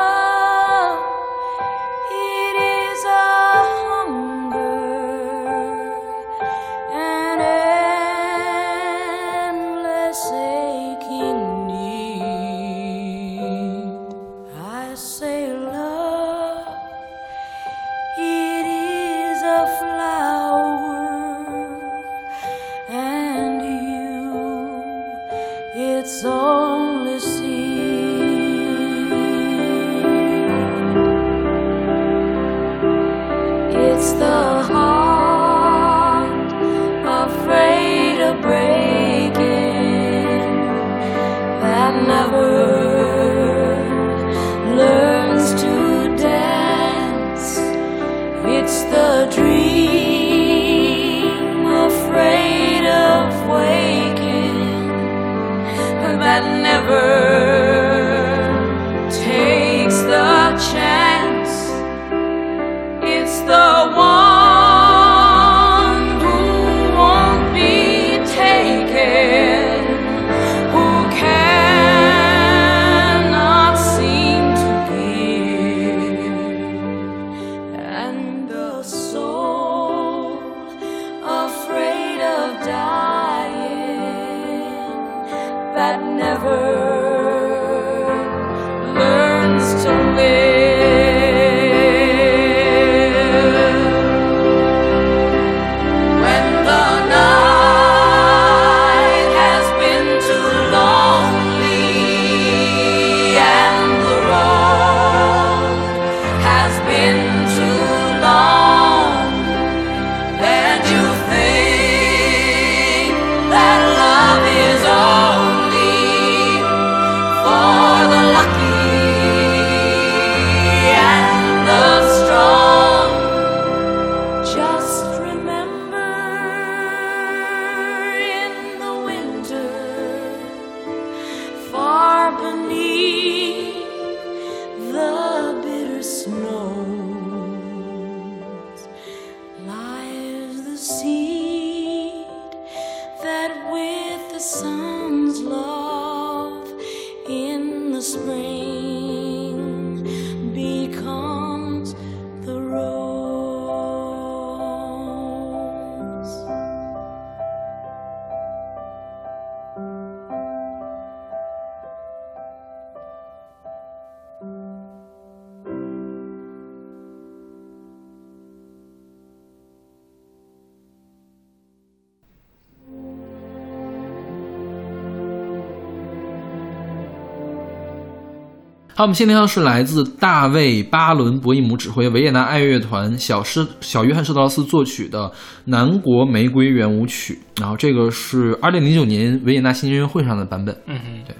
好，我们现在听到是来自大卫·巴伦博伊姆指挥维也纳爱乐乐团小施小约翰施特劳斯作曲的《南国玫瑰圆舞曲》，然后这个是二零零九年维也纳新音乐会上的版本。嗯哼，对。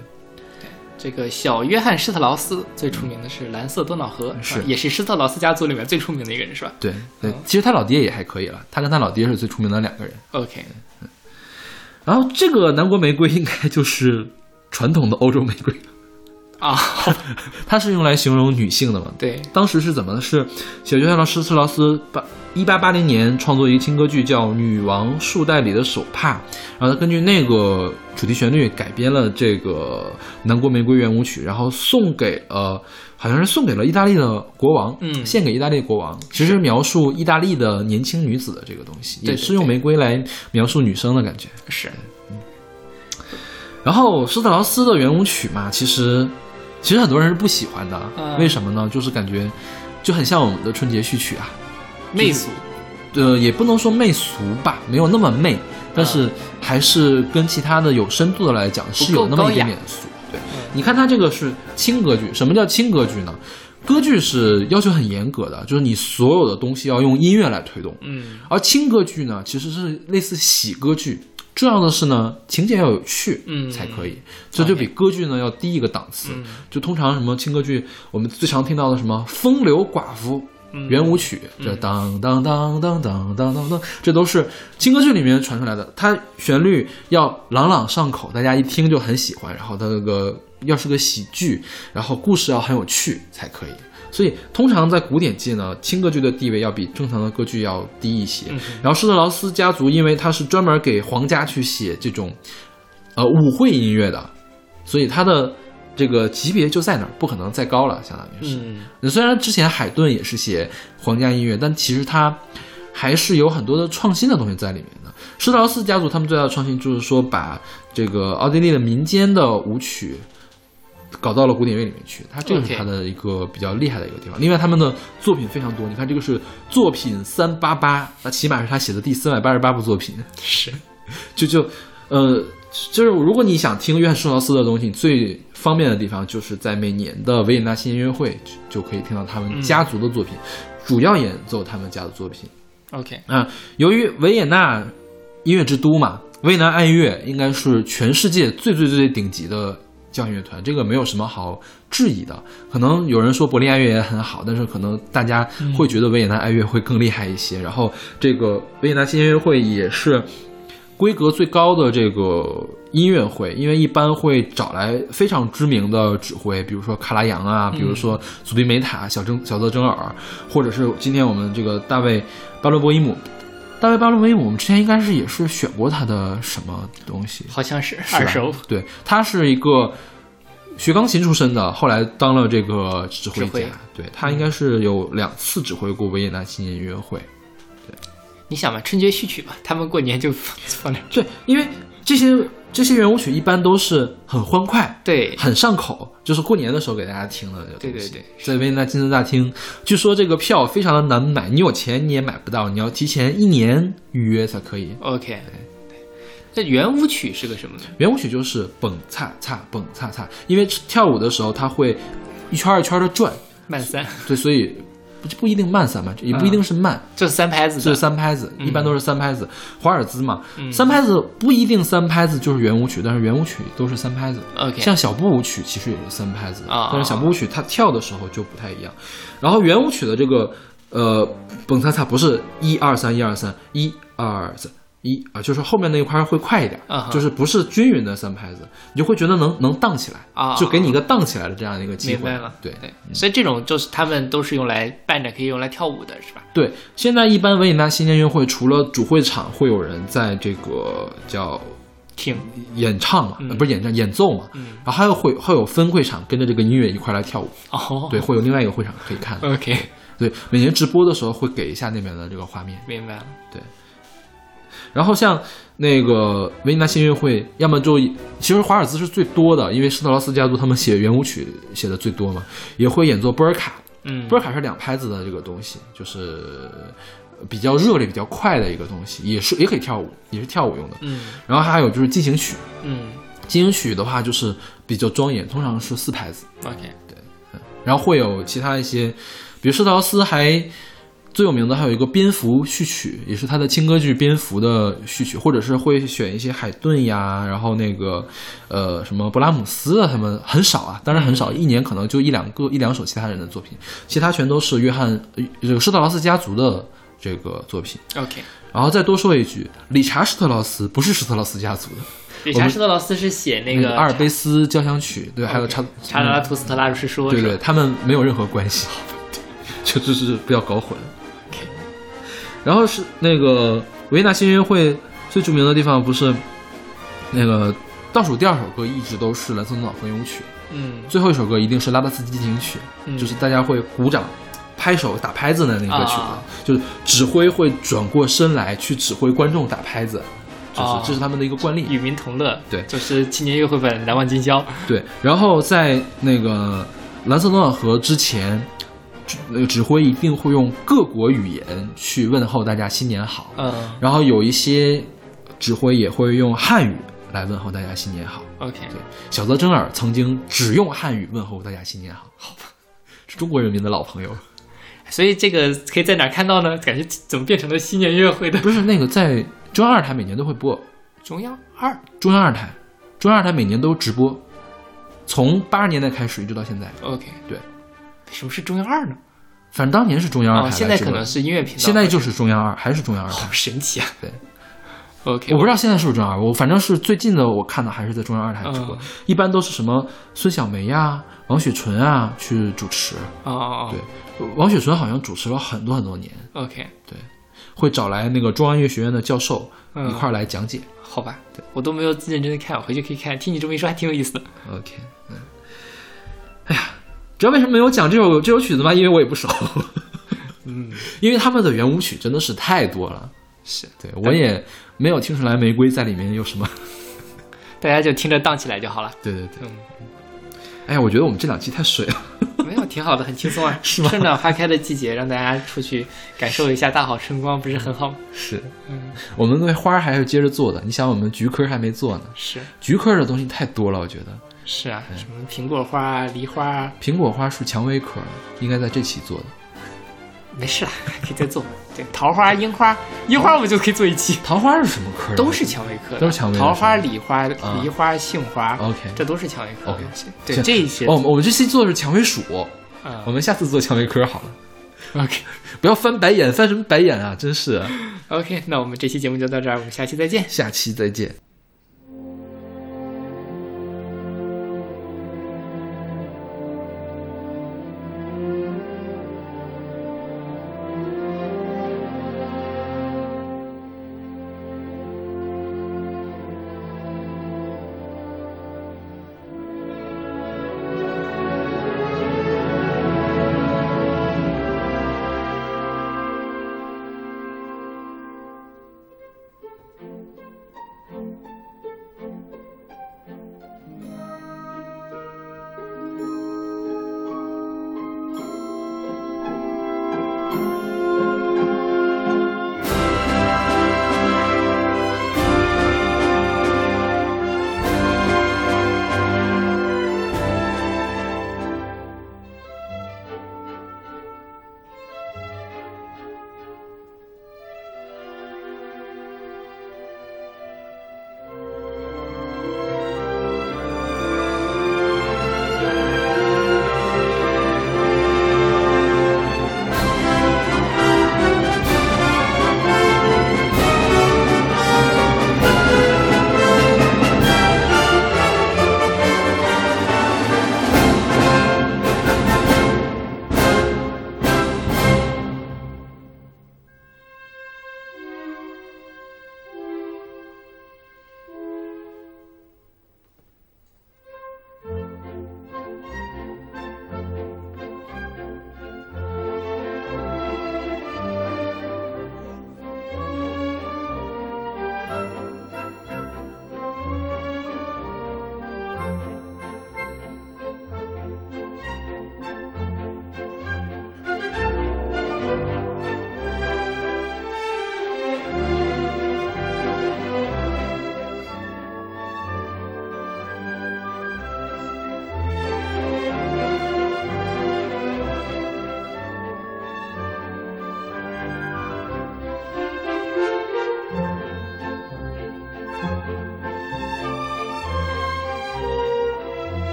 对，这个小约翰施特劳斯最出名的是《蓝色多瑙河》是。啊也是施特劳斯家族里面最出名的一个人，是吧？对对，其实他老爹也还可以了，他跟他老爹是最出名的两个人。？OK，然后这个南国玫瑰应该就是传统的欧洲玫瑰，啊，它是用来形容女性的嘛？对，当时是怎么呢？是小约翰施特劳斯八一八八零年创作一个轻歌剧叫《女王束带里的手帕》，然后他根据那个主题旋律改编了这个《南国玫瑰圆舞曲》，然后送给呃，好像是送给了意大利的国王，嗯献给意大利国王。其实描述意大利的年轻女子的这个东西，也是用玫瑰来描述女生的感觉。是，然后施特劳斯的圆舞曲嘛，其实其实很多人是不喜欢的，嗯。为什么呢？就是感觉就很像我们的春节序曲啊，媚俗，呃，也不能说媚俗吧，没有那么媚，但是还是跟其他的有深度的来讲是有那么一点点俗。对，你看它这个是轻歌剧，什么叫轻歌剧呢？歌剧是要求很严格的，就是你所有的东西要用音乐来推动，嗯，而轻歌剧呢，其实是类似喜歌剧、重要的是呢，情节要有趣，嗯才可以。这就比歌剧呢要低一个档次。嗯就通常什么轻歌剧，我们最常听到的什么《风流寡妇》。圆舞曲，这当当当当当当当当，这都是轻歌剧里面传出来的。它旋律要朗朗上口，大家一听就很喜欢。然后它那个要是个喜剧，然后故事要很有趣才可以。所以通常在古典界呢，轻歌剧的地位要比正常的歌剧要低一些。然后施特劳斯家族，因为他是专门给皇家去写这种呃舞会音乐的，所以他的这个级别就在那儿，不可能再高了，相当于是。嗯虽然之前海顿也是写皇家音乐，但其实他还是有很多的创新的东西在里面的。施特劳斯家族他们最大的创新就是说，把这个奥地利的民间的舞曲搞到了古典乐里面去，他这个是他的一个比较厉害的一个地方。另外，他们的作品非常多，你看这个是作品三八八，那起码是他写的第三百八十八部作品。是，就就呃，就是如果你想听约翰施特劳斯的东西，最方便的地方就是在每年的维也纳新年音乐会就就可以听到他们家族的作品，主要演奏他们家的作品 OK，啊。由于维也纳音乐之都嘛，维也纳爱乐应该是全世界最最最最顶级的交响乐团，这个没有什么好质疑的。可能有人说柏林爱乐也很好，但是可能大家会觉得维也纳爱乐会更厉害一些。然后这个维也纳新年音乐会也是规格最高的这个音乐会，因为一般会找来非常知名的指挥，比如说卡拉扬啊，比如说祖宾梅塔、小曾小泽征尔，或者是今天我们这个大卫巴伦博伊姆。大卫巴伦韦姆，我们之前应该是也是选过他的什么东西，好像是是吧？二手，对，他是一个学钢琴出身的，后来当了这个指挥家。对他应该是有两次指挥过维也纳新年音乐会。对。你想嘛，春节序曲嘛，他们过年就放放点，对，因为这些这些圆舞曲一般都是很欢快，对，很上口，就是过年的时候给大家听的。对对对，在维也纳金色大厅，据说这个票非常的难买，你有钱你也买不到，你要提前一年预约才可以。OK，这圆舞曲是个什么呢？圆舞曲就是蹦擦擦蹦擦擦，因为跳舞的时候它会一圈儿一圈儿的转，慢三，对，所以不不一定慢三拍，也不一定是慢，就是三拍子就，是三拍子，一般都是三拍子。华尔兹嘛，嗯三拍子不一定三拍子就是圆舞曲，但是圆舞曲都是三拍子。OK 像小步舞曲其实也是三拍子，啊但是小步舞曲它跳的时候就不太一样。然后圆舞曲的这个呃蹦擦擦不是一二三一二三一二三。一啊，就是后面那一块会快一点，就是不是均匀的三拍子，你就会觉得能能荡起来，啊就给你一个荡起来的这样的一个机会。明白了，对对，所以这种就是他们都是用来伴着可以用来跳舞的，是吧？对，现在一般维也纳新年音乐会除了主会场会有人在这个叫听，演唱嘛，不是演唱演奏嘛，然后还有会会有分会场跟着这个音乐一块来跳舞，哦，对，会有另外一个会场可以看。OK，对，每年直播的时候会给一下那边的这个画面。明白了，然后像那个维也纳新音乐会，要么就其实华尔兹是最多的，因为施特劳斯家族他们写圆舞曲写的最多嘛，也会演奏波尔卡。嗯。波尔卡是两拍子的这个东西，就是比较热烈、比较快的一个东西，也是也可以跳舞，也是跳舞用的。嗯。然后还有就是进行曲，嗯。进行曲的话就是比较庄严，通常是四拍子，，OK，对。然后会有其他一些，比如施特劳斯还最有名的还有一个蝙蝠序曲，也是他的轻歌剧蝙蝠的序曲，或者是会选一些海顿呀，然后那个呃什么勃拉姆斯啊，他们很少啊，当然很少，一年可能就一两个一两首其他人的作品，其他全都是约翰呃这个施特劳斯家族的这个作品。OK，然后再多说一句，理查施特劳斯不是施特劳斯家族的，理查施特劳斯是写那个阿尔卑斯交响曲，对，还有查查拉图斯特拉如是说，对对，他们没有任何关系，就 就是不要搞混。然后是那个维也纳新音乐会最著名的地方，不是那个倒数第二首歌一直都是蓝色多瑙河咏曲，嗯。最后一首歌一定是拉达斯基进行曲，嗯。就是大家会鼓掌。拍手打拍子的那个曲子，啊就是指挥会转过身来去指挥观众打拍子，就是、啊。这是他们的一个惯例。与民同乐，对。就是青年音乐会本难忘今宵，对，然后在那个蓝色多瑙河之前，指指挥一定会用各国语言去问候大家新年好，嗯然后有一些指挥也会用汉语来问候大家新年好。，OK，对，小泽征尔曾经只用汉语问候大家新年好，好吧，是中国人民的老朋友。所以这个可以在哪看到呢？感觉怎么变成了新年音乐会的？不是那个在中央二台每年都会播，中央二中央二台，中央二台每年都直播，从八十年代开始一直到现在。，OK，对，什么是中央二呢？反正当年是中央二现在可能是音乐频道，现在就是中央二，还是中央二台好。神奇啊。对，OK，我不知道现在是不是中央二，我反正是最近的我看的还是在中央二台直播，嗯一般都是什么孙小梅呀、王雪纯啊去主持。哦哦对，王雪纯好像主持了很多很多年，哦，OK，对会找来那个中央音乐学院的教授嗯一块儿来讲解。好吧，对我都没有认真的看，我回去可以看。听你这么一说，还挺有意思的。OK，嗯，知道为什么没有讲这首这首曲子吗？因为我也不熟。嗯，因为他们的圆舞曲真的是太多了，是，对我也没有听出来玫瑰在里面有什么。大家就听着荡起来就好了。对对对，嗯，哎呀，我觉得我们这两期太水了。没有，挺好的，很轻松啊。是吗春暖花开的季节，让大家出去感受一下大好春光，不是很好吗？是嗯，我们那花儿还要接着做的，你想我们菊科还没做呢，是菊科的东西太多了，我觉得。是啊，什么苹果花啊、梨花啊，苹果花是蔷薇科，应该在这期做的。没事啦，还可以再做。对，桃花、樱花，樱花我们就可以做一期，桃花是什么科？都是蔷薇科，都是蔷薇的桃花、梨花、啊梨花、杏花 OK 这都是蔷薇科的 OK 东西。对，这一些，哦，我们这期做的是蔷薇属，嗯我们下次做蔷薇科好了。OK 不要翻白眼，翻什么白眼啊！真是。OK，那我们这期节目就到这儿，我们下期再见。下期再见。